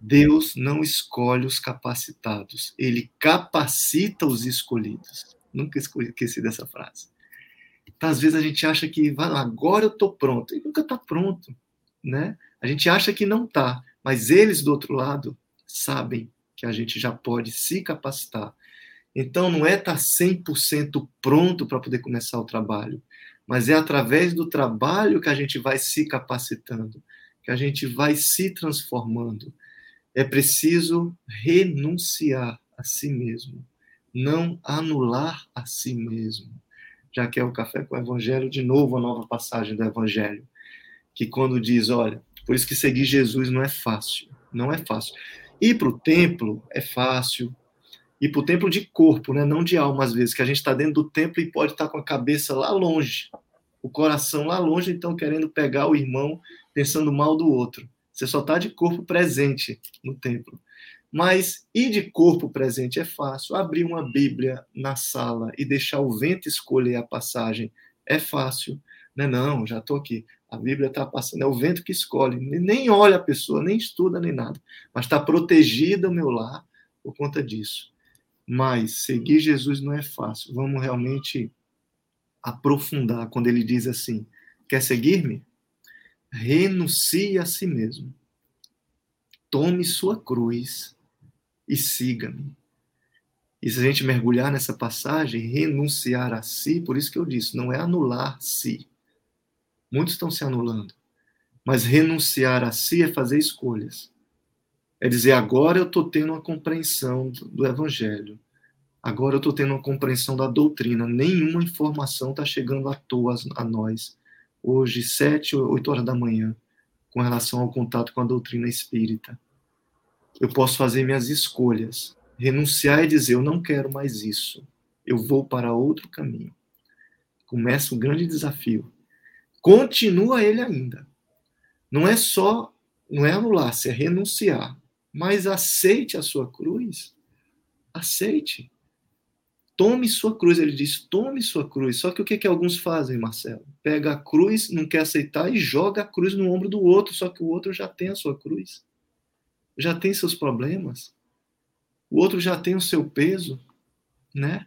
Deus não escolhe os capacitados, ele capacita os escolhidos. Nunca esqueci dessa frase. Então, às vezes a gente acha que agora eu estou pronto, e nunca está pronto, né? A gente acha que não está, mas eles do outro lado sabem que a gente já pode se capacitar. Então, não é estar tá 100% pronto para poder começar o trabalho, mas é através do trabalho que a gente vai se capacitando, que a gente vai se transformando. É preciso renunciar a si mesmo, não anular a si mesmo. Já que é o café com o evangelho, de novo a nova passagem do evangelho, que quando diz, olha, por isso que seguir Jesus não é fácil, não é fácil. Ir para o templo é fácil, ir para o templo de corpo, né? não de alma, às vezes, que a gente está dentro do templo e pode estar tá com a cabeça lá longe, o coração lá longe, então querendo pegar o irmão, pensando mal do outro. Você só está de corpo presente no templo. Mas ir de corpo presente é fácil. Abrir uma Bíblia na sala e deixar o vento escolher a passagem é fácil. Não, é não já estou aqui. A Bíblia está passando, é o vento que escolhe. Nem olha a pessoa, nem estuda, nem nada. Mas está protegida o meu lar por conta disso. Mas seguir Jesus não é fácil. Vamos realmente aprofundar quando ele diz assim: Quer seguir-me? Renuncie a si mesmo. Tome sua cruz e siga-me. E se a gente mergulhar nessa passagem, renunciar a si, por isso que eu disse, não é anular si. Muitos estão se anulando. Mas renunciar a si é fazer escolhas. É dizer, agora eu estou tendo uma compreensão do Evangelho. Agora eu estou tendo uma compreensão da doutrina. Nenhuma informação está chegando à toa a nós. Hoje, sete, oito horas da manhã, com relação ao contato com a doutrina espírita. Eu posso fazer minhas escolhas, renunciar e dizer: eu não quero mais isso. Eu vou para outro caminho. Começa um grande desafio. Continua ele ainda. Não é só, não é anular-se, é renunciar. Mas aceite a sua cruz. Aceite. Tome sua cruz. Ele diz: tome sua cruz. Só que o que, que alguns fazem, Marcelo? Pega a cruz, não quer aceitar e joga a cruz no ombro do outro. Só que o outro já tem a sua cruz. Já tem seus problemas. O outro já tem o seu peso, né?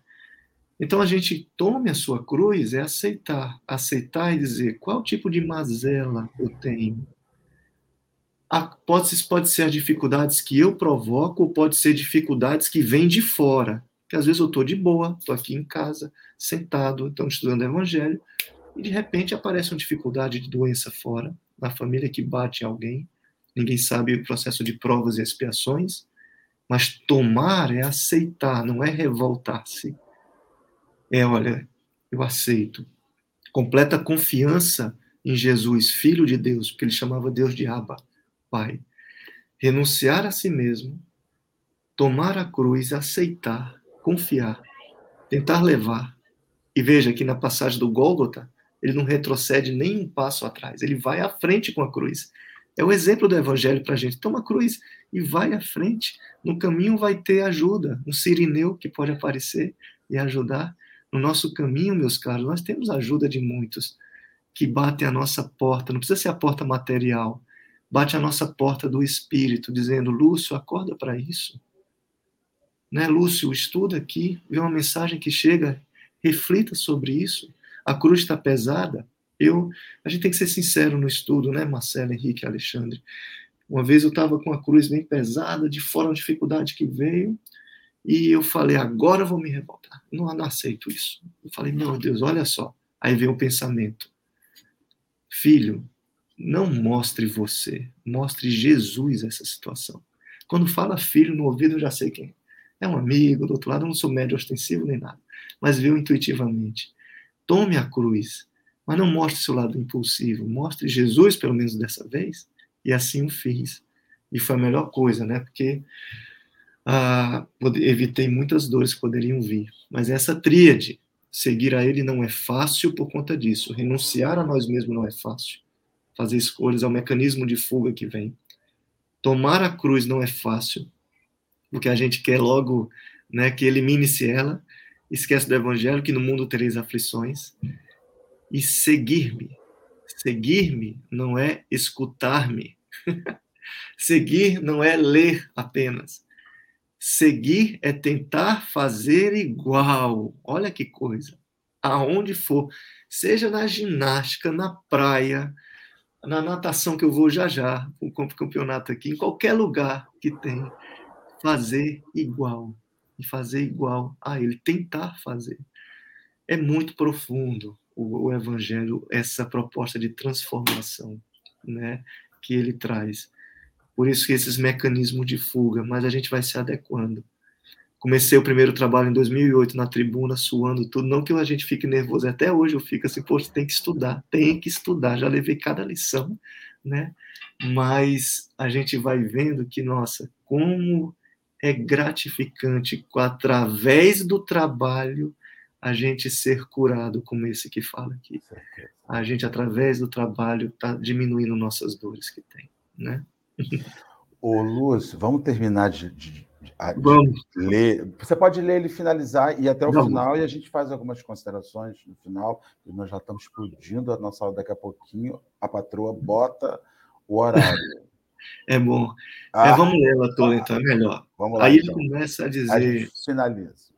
Então a gente tome a sua cruz é aceitar, aceitar e dizer qual tipo de mazela eu tenho. Pode, pode ser as dificuldades que eu provoco, ou pode ser dificuldades que vêm de fora. Que às vezes eu estou de boa, estou aqui em casa, sentado, estou estudando o evangelho, e de repente aparece uma dificuldade de doença fora, na família que bate alguém. Ninguém sabe o processo de provas e expiações, mas tomar é aceitar, não é revoltar-se é, olha, eu aceito. Completa confiança em Jesus, Filho de Deus, porque ele chamava Deus de Abba, Pai. Renunciar a si mesmo, tomar a cruz, aceitar, confiar, tentar levar. E veja que na passagem do Gólgota, ele não retrocede nem um passo atrás, ele vai à frente com a cruz. É o exemplo do evangelho para a gente. Toma a cruz e vai à frente. No caminho vai ter ajuda, um sirineu que pode aparecer e ajudar. No nosso caminho, meus caros, nós temos ajuda de muitos que batem a nossa porta, não precisa ser a porta material, bate a nossa porta do espírito, dizendo: Lúcio, acorda para isso. Né, Lúcio, estuda aqui, vê uma mensagem que chega, reflita sobre isso. A cruz está pesada. Eu, a gente tem que ser sincero no estudo, né, Marcelo, Henrique, Alexandre. Uma vez eu estava com a cruz bem pesada, de fora a dificuldade que veio, e eu falei, agora eu vou me revoltar. Não, não aceito isso. Eu falei, meu Deus, olha só. Aí veio o pensamento. Filho, não mostre você, mostre Jesus essa situação. Quando fala filho no ouvido, eu já sei quem. É um amigo, do outro lado, eu não sou médio ostensivo nem nada, mas viu intuitivamente. Tome a cruz, mas não mostre seu lado impulsivo, mostre Jesus, pelo menos dessa vez, e assim o fiz. E foi a melhor coisa, né? Porque ah, evitei muitas dores que poderiam vir. Mas essa tríade, seguir a Ele não é fácil por conta disso. Renunciar a nós mesmos não é fácil. Fazer escolhas é o mecanismo de fuga que vem. Tomar a cruz não é fácil, porque a gente quer logo né, que elimine-se ela, esquece do Evangelho, que no mundo tereis aflições. E seguir-me. Seguir-me não é escutar-me. Seguir não é ler apenas. Seguir é tentar fazer igual. Olha que coisa. Aonde for, seja na ginástica, na praia, na natação que eu vou já já, o campeonato aqui, em qualquer lugar que tem, fazer igual. E fazer igual a ele, tentar fazer. É muito profundo o, o evangelho, essa proposta de transformação, né, que ele traz. Por isso que esses mecanismos de fuga, mas a gente vai se adequando. Comecei o primeiro trabalho em 2008 na tribuna, suando tudo. Não que a gente fique nervoso, até hoje eu fico assim, poxa, tem que estudar, tem que estudar. Já levei cada lição, né? Mas a gente vai vendo que, nossa, como é gratificante através do trabalho a gente ser curado, como esse que fala aqui. A gente, através do trabalho, está diminuindo nossas dores que tem, né? Ô, Lúcio, vamos terminar de, de, de, vamos. ler. Você pode ler ele finalizar e até o vamos. final, e a gente faz algumas considerações no final, e nós já estamos explodindo a nossa aula daqui a pouquinho. A patroa bota o horário. É bom. Ah, é, vamos ler ela toda, então, é melhor. Vamos lá, Aí então. ele começa a dizer. A gente finaliza.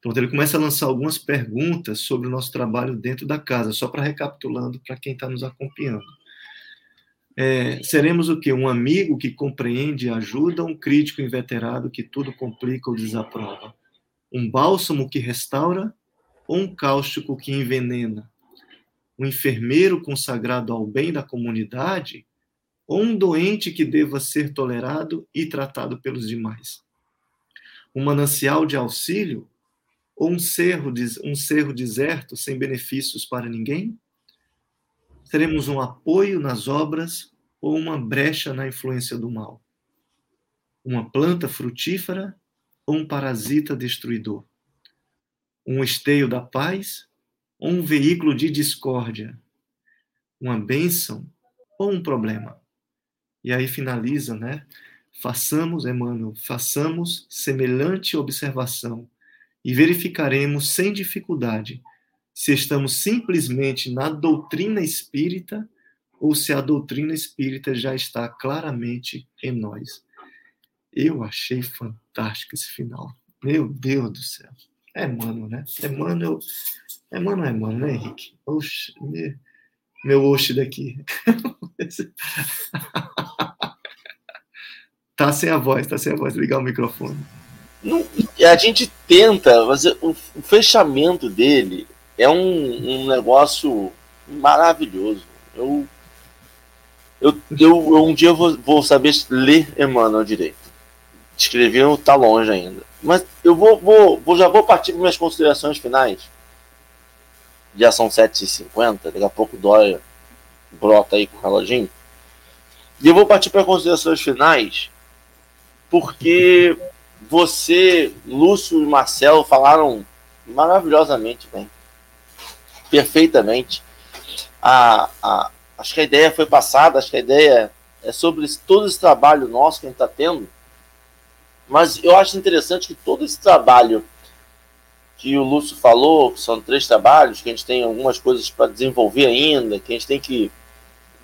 Pronto, ele começa a lançar algumas perguntas sobre o nosso trabalho dentro da casa, só para recapitulando para quem está nos acompanhando. É, seremos o quê? Um amigo que compreende e ajuda, um crítico inveterado que tudo complica ou desaprova? Um bálsamo que restaura ou um cáustico que envenena? Um enfermeiro consagrado ao bem da comunidade ou um doente que deva ser tolerado e tratado pelos demais? Um manancial de auxílio ou um cerro, um cerro deserto sem benefícios para ninguém? Teremos um apoio nas obras ou uma brecha na influência do mal? Uma planta frutífera ou um parasita destruidor? Um esteio da paz ou um veículo de discórdia? Uma bênção ou um problema? E aí finaliza, né? Façamos, Emmanuel, façamos semelhante observação e verificaremos sem dificuldade se estamos simplesmente na doutrina espírita ou se a doutrina espírita já está claramente em nós. Eu achei fantástico esse final. Meu Deus do céu. É mano, né? É mano, é mano, é mano, né, Henrique? Oxe, meu oxe daqui. tá sem a voz, tá sem a voz. Ligar o microfone. Não, a gente tenta fazer o, o fechamento dele é um, um negócio maravilhoso. Eu, eu, eu, um dia vou, vou saber ler Emmanuel direito. Escrever está longe ainda. Mas eu vou, vou, vou já vou partir para minhas considerações finais. Já são 7h50, daqui a pouco Dória brota aí com o reloginho. E eu vou partir para considerações finais, porque você, Lúcio e Marcelo falaram maravilhosamente bem perfeitamente. A, a, acho que a ideia foi passada, acho que a ideia é sobre todo esse trabalho nosso que a gente está tendo. Mas eu acho interessante que todo esse trabalho que o Lúcio falou, que são três trabalhos, que a gente tem algumas coisas para desenvolver ainda, que a gente tem que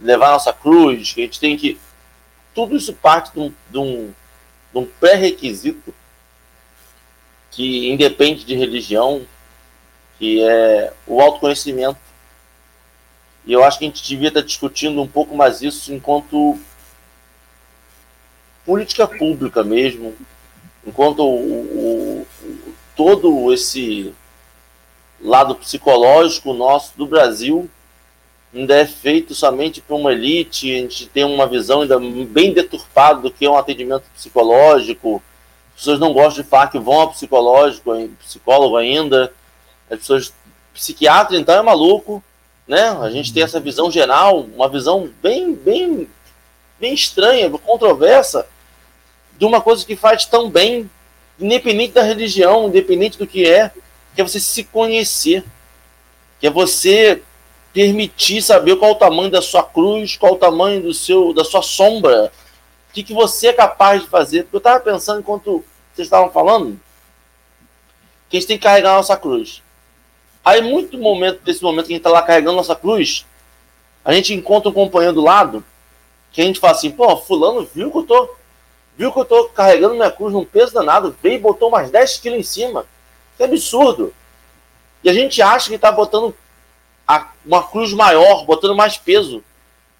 levar nossa cruz, que a gente tem que. Tudo isso parte de um, de um, de um pré-requisito que independe de religião, que é o autoconhecimento. E eu acho que a gente devia estar discutindo um pouco mais isso enquanto política pública mesmo, enquanto o, o, todo esse lado psicológico nosso do Brasil ainda é feito somente para uma elite, a gente tem uma visão ainda bem deturpada do que é um atendimento psicológico, As pessoas não gostam de falar que vão ao psicológico, psicólogo ainda. As pessoas. Psiquiatra, então, é maluco. Né? A gente tem essa visão geral, uma visão bem, bem, bem estranha, controversa, de uma coisa que faz tão bem, independente da religião, independente do que é, que é você se conhecer, que é você permitir saber qual o tamanho da sua cruz, qual o tamanho do seu, da sua sombra, o que, que você é capaz de fazer. Porque eu estava pensando enquanto vocês estavam falando, que a gente tem que carregar a nossa cruz. Aí, muito momento, desse momento que a gente está lá carregando nossa cruz, a gente encontra um companheiro do lado, que a gente fala assim, pô, fulano viu que eu tô, viu que eu tô carregando minha cruz num peso danado, veio e botou mais 10 quilos em cima. Que absurdo. E a gente acha que está botando uma cruz maior, botando mais peso.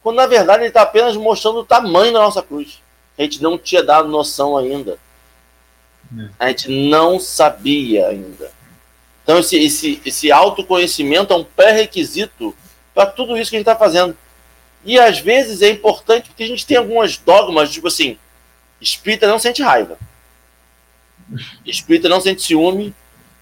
Quando na verdade ele está apenas mostrando o tamanho da nossa cruz. A gente não tinha dado noção ainda. É. A gente não sabia ainda. Então esse, esse, esse autoconhecimento é um pré-requisito para tudo isso que a gente está fazendo. E às vezes é importante porque a gente tem algumas dogmas, tipo assim, espírita não sente raiva. Espírita não sente ciúme.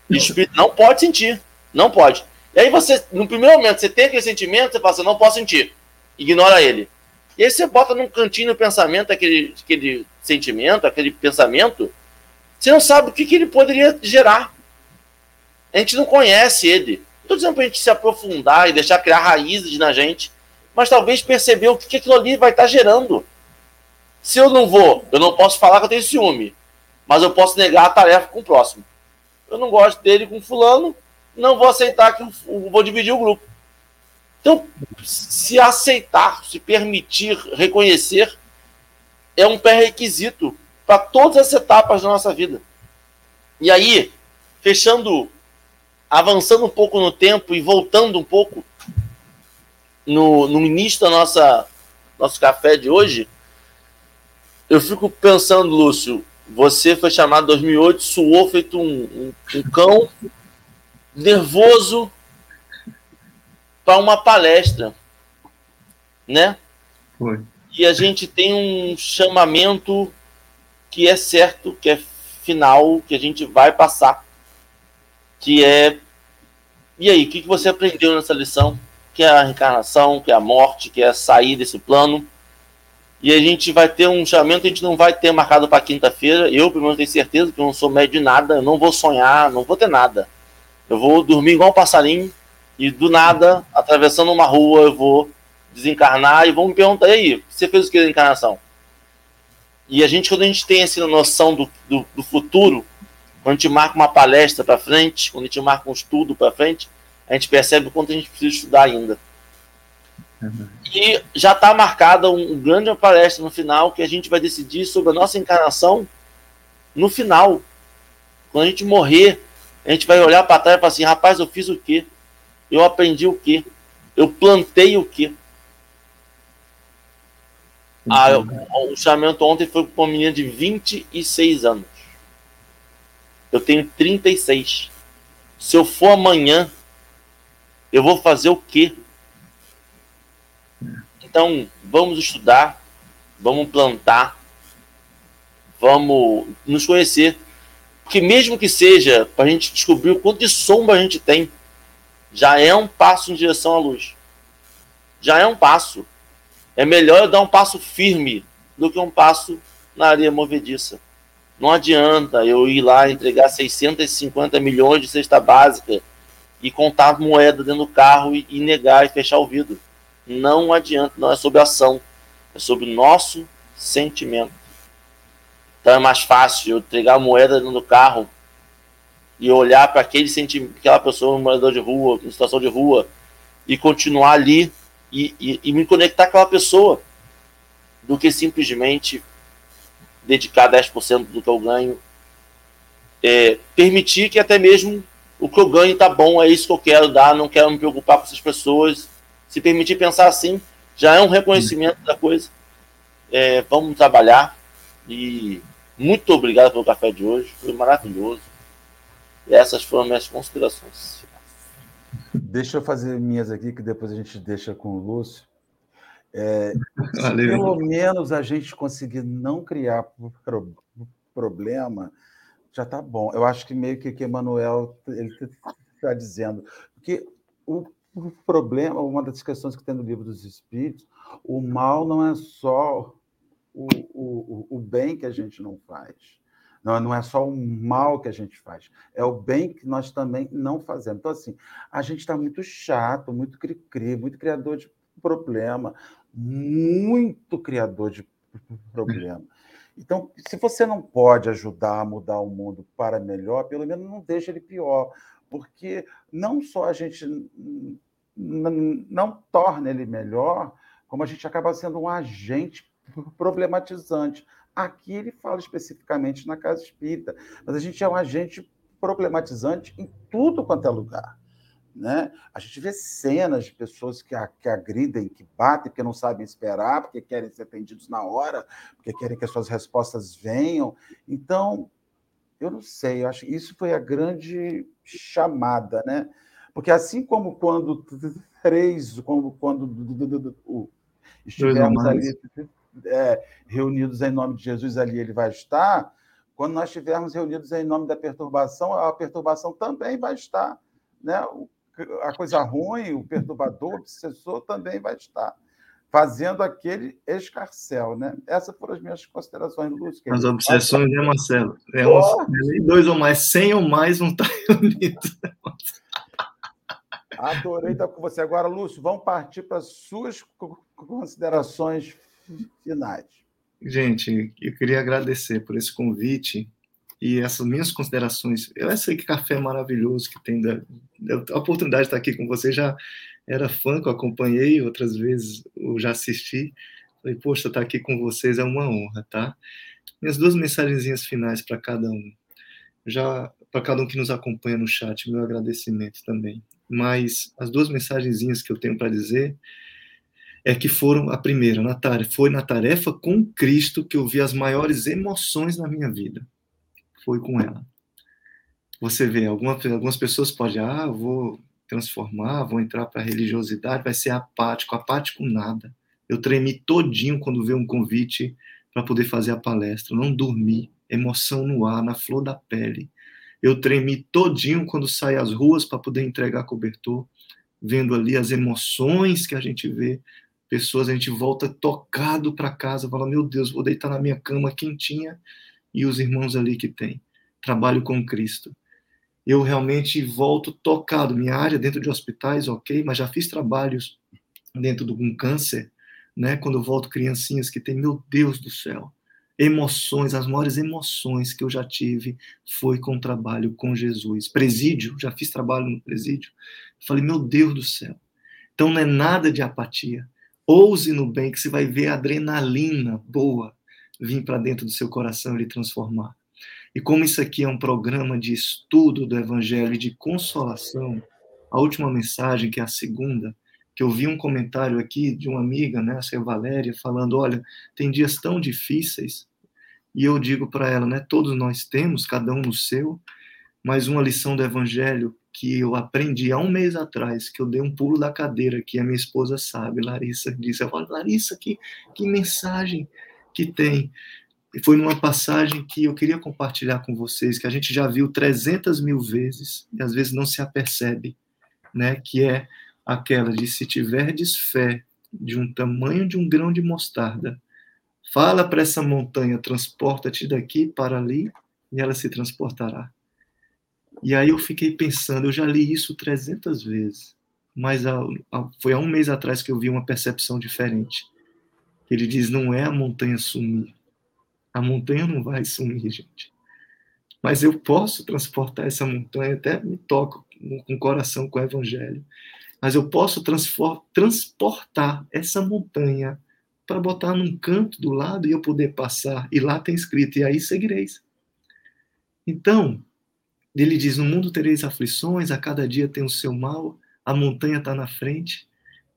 Espírita não pode sentir. Não pode. E aí você, no primeiro momento, você tem aquele sentimento, você fala assim, não posso sentir. Ignora ele. E aí você bota num cantinho no pensamento aquele, aquele sentimento, aquele pensamento, você não sabe o que, que ele poderia gerar. A gente não conhece ele. Estou dizendo para a gente se aprofundar e deixar criar raízes na gente, mas talvez perceber o que, que aquilo ali vai estar tá gerando. Se eu não vou, eu não posso falar que eu tenho ciúme, mas eu posso negar a tarefa com o próximo. Eu não gosto dele com fulano, não vou aceitar que vou dividir o grupo. Então, se aceitar, se permitir, reconhecer, é um pré-requisito para todas as etapas da nossa vida. E aí, fechando, avançando um pouco no tempo e voltando um pouco no, no início da nossa nosso café de hoje, eu fico pensando, Lúcio, você foi chamado em 2008, suou feito um, um, um cão, nervoso para uma palestra, né? Foi. E a gente tem um chamamento que é certo, que é final, que a gente vai passar, que é e aí, o que você aprendeu nessa lição? Que é a reencarnação, que é a morte, que é sair desse plano. E a gente vai ter um chamamento, a gente não vai ter marcado para quinta-feira. Eu, pelo menos, tenho certeza que eu não sou médio de nada, eu não vou sonhar, não vou ter nada. Eu vou dormir igual um passarinho e do nada, atravessando uma rua, eu vou desencarnar e vão me perguntar, e aí, você fez o que da encarnação? E a gente, quando a gente tem essa noção do, do, do futuro, quando a gente marca uma palestra para frente, quando a gente marca um estudo para frente, a gente percebe o quanto a gente precisa estudar ainda. Uhum. E já está marcada um, um grande palestra no final que a gente vai decidir sobre a nossa encarnação no final. Quando a gente morrer, a gente vai olhar para trás e falar assim: rapaz, eu fiz o quê? Eu aprendi o quê? Eu plantei o quê? Ah, o chamamento ontem foi com uma menina de 26 anos. Eu tenho 36. Se eu for amanhã, eu vou fazer o quê? Então, vamos estudar, vamos plantar, vamos nos conhecer que mesmo que seja para a gente descobrir o quanto de sombra a gente tem, já é um passo em direção à luz. Já é um passo. É melhor eu dar um passo firme do que um passo na areia movediça. Não adianta eu ir lá entregar 650 milhões de cesta básica e contar moeda dentro do carro e, e negar e fechar o vidro. Não adianta, não é sobre ação, é sobre nosso sentimento. Então é mais fácil eu entregar a moeda no carro e olhar para aquele sentimento, aquela pessoa, um morador de rua, em situação de rua, e continuar ali e, e, e, me conectar com aquela pessoa, do que simplesmente dedicar 10% do que eu ganho. É, permitir que até mesmo o que eu ganho tá bom, é isso que eu quero dar, não quero me preocupar com essas pessoas. Se permitir pensar assim, já é um reconhecimento da coisa. É, vamos trabalhar e muito obrigado pelo café de hoje, foi maravilhoso. E essas foram minhas considerações. Deixa eu fazer minhas aqui, que depois a gente deixa com o Lúcio. É, se pelo menos a gente conseguir não criar problema, já está bom. Eu acho que meio que que Emmanuel está dizendo. Porque o problema, uma das questões que tem no livro dos Espíritos, o mal não é só o, o, o bem que a gente não faz. Não, não é só o mal que a gente faz, é o bem que nós também não fazemos. Então, assim, a gente está muito chato, muito cri-cri, muito criador de problema, muito criador de problema. Então, se você não pode ajudar a mudar o mundo para melhor, pelo menos não deixe ele pior, porque não só a gente não torna ele melhor, como a gente acaba sendo um agente problematizante. Aqui ele fala especificamente na casa espírita, mas a gente é um agente problematizante em tudo quanto é lugar. Né? A gente vê cenas de pessoas que, que agridem, que batem, porque não sabem esperar, porque querem ser atendidos na hora, porque querem que as suas respostas venham. Então, eu não sei, eu acho que isso foi a grande chamada, né? Porque assim como quando três, como quando estivemos ali é, reunidos em nome de Jesus, ali ele vai estar. Quando nós estivermos reunidos em nome da perturbação, a perturbação também vai estar, né? A coisa ruim, o perturbador, o obsessor também vai estar fazendo aquele escarcel, né? Essas foram as minhas considerações, Lúcio. As obsessões, né, Marcelo? É um, dois ou mais, cem ou mais não está reunido. Adorei estar com você. Agora, Lúcio, vamos partir para as suas considerações finais. Gente, eu queria agradecer por esse convite e essas minhas considerações. Eu sei que café maravilhoso que tem da, a oportunidade de estar aqui com você. Já era fã que eu acompanhei, outras vezes eu já assisti. Falei, poxa, estar aqui com vocês é uma honra, tá? Minhas duas mensagenzinhas finais para cada um. Já para cada um que nos acompanha no chat, meu agradecimento também mas as duas mensagenzinhas que eu tenho para dizer é que foram a primeira, na tarefa, foi na tarefa com Cristo que eu vi as maiores emoções na minha vida. Foi com ela. Você vê, algumas, algumas pessoas podem, ah, vou transformar, vou entrar para a religiosidade, vai ser apático, apático nada. Eu tremi todinho quando veio um convite para poder fazer a palestra, não dormi, emoção no ar, na flor da pele. Eu tremi todinho quando saí às ruas para poder entregar cobertor, vendo ali as emoções que a gente vê. Pessoas, a gente volta tocado para casa, fala: Meu Deus, vou deitar na minha cama quentinha e os irmãos ali que tem. Trabalho com Cristo. Eu realmente volto tocado. Minha área dentro de hospitais, ok, mas já fiz trabalhos dentro de um câncer, né? Quando eu volto criancinhas que tem, meu Deus do céu, emoções, as maiores emoções que eu já tive foi com o trabalho com Jesus. Presídio, já fiz trabalho no presídio. Falei, meu Deus do céu. Então não é nada de apatia. Ouse no bem, que você vai ver adrenalina boa vir para dentro do seu coração e lhe transformar. E como isso aqui é um programa de estudo do Evangelho e de consolação, a última mensagem, que é a segunda, que eu vi um comentário aqui de uma amiga, né, a. Valéria, falando, olha, tem dias tão difíceis, e eu digo para ela, né, todos nós temos, cada um no seu, mas uma lição do evangelho que eu aprendi há um mês atrás, que eu dei um pulo da cadeira, que a minha esposa sabe, Larissa disse, eu falo, Larissa, que, que mensagem que tem. E foi numa passagem que eu queria compartilhar com vocês, que a gente já viu 300 mil vezes, e às vezes não se apercebe, né, que é aquela de se tiverdes fé de um tamanho de um grão de mostarda, Fala para essa montanha, transporta-te daqui para ali, e ela se transportará. E aí eu fiquei pensando, eu já li isso 300 vezes, mas foi há um mês atrás que eu vi uma percepção diferente. Ele diz: não é a montanha sumir. A montanha não vai sumir, gente. Mas eu posso transportar essa montanha, até me toco com o coração com o evangelho. Mas eu posso transportar essa montanha para botar num canto do lado e eu poder passar. E lá tem escrito: e aí seguireis. Então, ele diz: No mundo tereis aflições, a cada dia tem o seu mal, a montanha está na frente.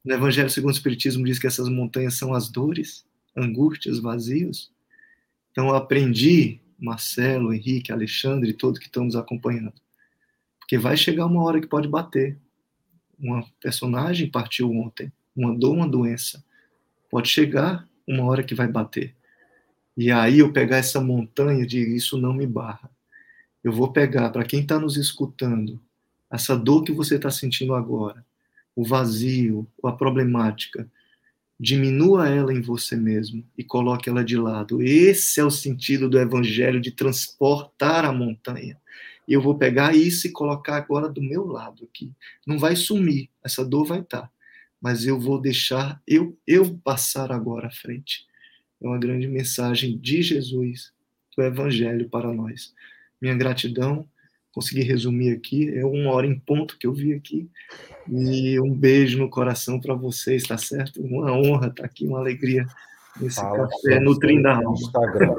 No Evangelho segundo o Espiritismo diz que essas montanhas são as dores, angústias, vazios. Então, eu aprendi, Marcelo, Henrique, Alexandre, todos que estão nos acompanhando. Porque vai chegar uma hora que pode bater. Uma personagem partiu ontem, uma dor, uma doença. Pode chegar uma hora que vai bater. E aí eu pegar essa montanha de isso não me barra. Eu vou pegar, para quem está nos escutando, essa dor que você está sentindo agora, o vazio, a problemática, diminua ela em você mesmo e coloque ela de lado. Esse é o sentido do evangelho de transportar a montanha. Eu vou pegar isso e colocar agora do meu lado aqui. Não vai sumir, essa dor vai estar, tá, mas eu vou deixar eu eu passar agora à frente. É uma grande mensagem de Jesus, do evangelho para nós. Minha gratidão, consegui resumir aqui, é uma hora em ponto que eu vi aqui. E um beijo no coração para vocês, tá certo? Uma honra estar tá aqui, uma alegria nesse Fala, café nutrindo a alma. Instagram.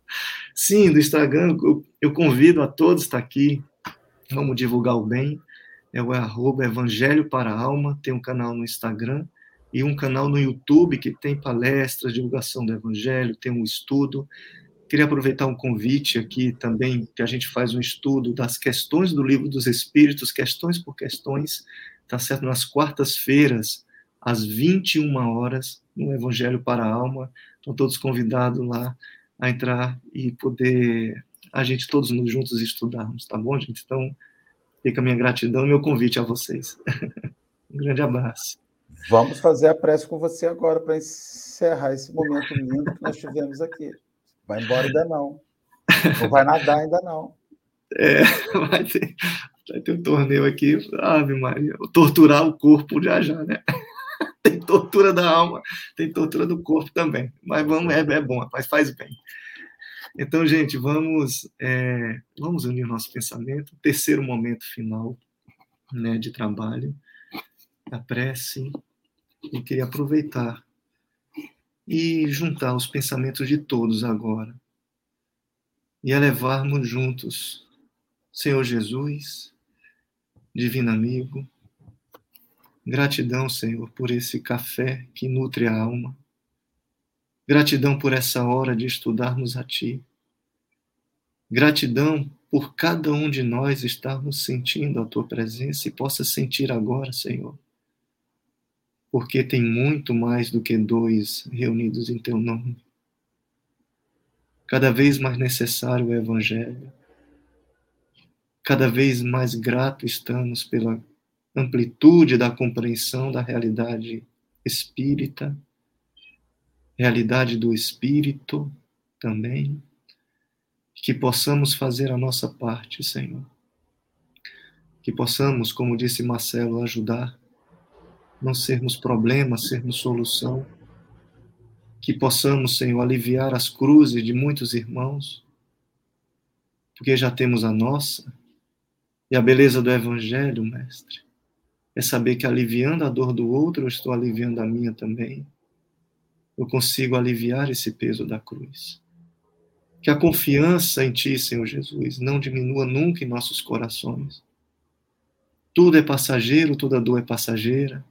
Sim, do Instagram, eu, eu convido a todos a estar aqui. Vamos divulgar o bem. É o arroba Evangelho para a Alma, tem um canal no Instagram e um canal no YouTube que tem palestras, divulgação do Evangelho, tem um estudo. Queria aproveitar um convite aqui também, que a gente faz um estudo das questões do Livro dos Espíritos, questões por questões, tá certo? Nas quartas-feiras, às 21 horas, no Evangelho para a Alma. Estão todos convidados lá a entrar e poder a gente todos juntos estudarmos, tá bom, gente? Então, fica a minha gratidão e meu convite a vocês. um grande abraço. Vamos fazer a prece com você agora para encerrar esse momento lindo que nós tivemos aqui. Vai embora ainda não. Não vai nadar ainda não. É, vai ter, vai ter um torneio aqui. Ave Maria, torturar o corpo já já, né? tem tortura da alma, tem tortura do corpo também. Mas vamos, é, é bom, mas faz bem. Então, gente, vamos, é, vamos unir nosso pensamento. Terceiro momento final né, de trabalho, a prece. E queria aproveitar e juntar os pensamentos de todos agora e elevarmos juntos, Senhor Jesus, Divino Amigo, Gratidão, Senhor, por esse café que nutre a alma. Gratidão por essa hora de estudarmos a Ti. Gratidão por cada um de nós estarmos sentindo a Tua presença e possa sentir agora, Senhor. Porque tem muito mais do que dois reunidos em Teu nome. Cada vez mais necessário o Evangelho. Cada vez mais grato estamos pela amplitude da compreensão da realidade espírita, realidade do espírito também, que possamos fazer a nossa parte, Senhor. Que possamos, como disse Marcelo, ajudar, não sermos problema, sermos solução. Que possamos, Senhor, aliviar as cruzes de muitos irmãos, porque já temos a nossa, e a beleza do Evangelho, Mestre, é saber que aliviando a dor do outro, eu estou aliviando a minha também. Eu consigo aliviar esse peso da cruz. Que a confiança em Ti, Senhor Jesus, não diminua nunca em nossos corações. Tudo é passageiro, toda dor é passageira.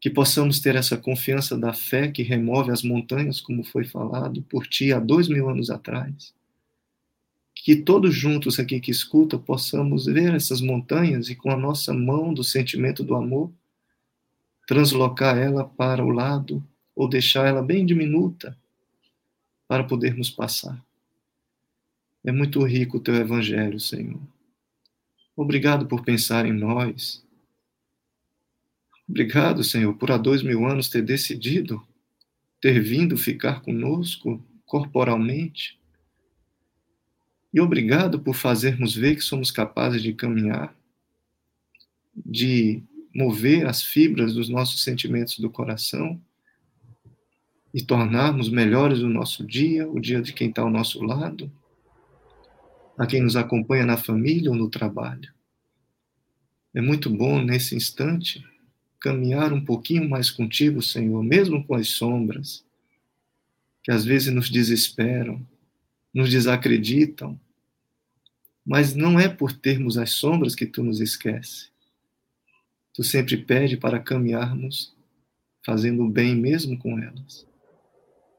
Que possamos ter essa confiança da fé que remove as montanhas, como foi falado por Ti há dois mil anos atrás que todos juntos aqui que escuta possamos ver essas montanhas e com a nossa mão do sentimento do amor translocar ela para o lado ou deixar ela bem diminuta para podermos passar. É muito rico o teu evangelho, Senhor. Obrigado por pensar em nós. Obrigado, Senhor, por há dois mil anos ter decidido ter vindo ficar conosco corporalmente e obrigado por fazermos ver que somos capazes de caminhar, de mover as fibras dos nossos sentimentos do coração e tornarmos melhores o nosso dia, o dia de quem está ao nosso lado, a quem nos acompanha na família ou no trabalho. É muito bom nesse instante caminhar um pouquinho mais contigo, Senhor, mesmo com as sombras que às vezes nos desesperam, nos desacreditam, mas não é por termos as sombras que tu nos esquece. Tu sempre pede para caminharmos fazendo o bem mesmo com elas.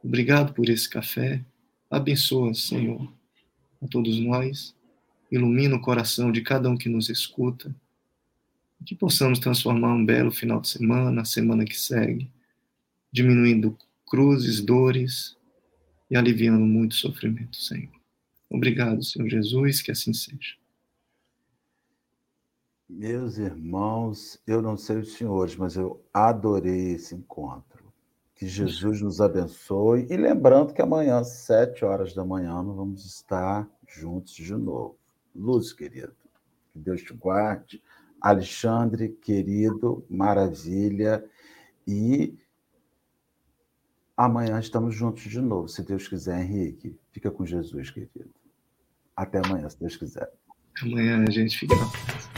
Obrigado por esse café. Abençoa, Senhor, a todos nós. Ilumina o coração de cada um que nos escuta. Que possamos transformar um belo final de semana, a semana que segue, diminuindo cruzes, dores, e aliviando muito sofrimento, Senhor. Obrigado, Senhor Jesus, que assim seja. Meus irmãos, eu não sei os senhores, mas eu adorei esse encontro. Que Jesus nos abençoe. E lembrando que amanhã, às sete horas da manhã, nós vamos estar juntos de novo. Luz, querido, que Deus te guarde. Alexandre, querido, maravilha. E amanhã estamos juntos de novo, se Deus quiser, Henrique. Fica com Jesus, querido. Até amanhã, se Deus quiser. Amanhã a gente fica na.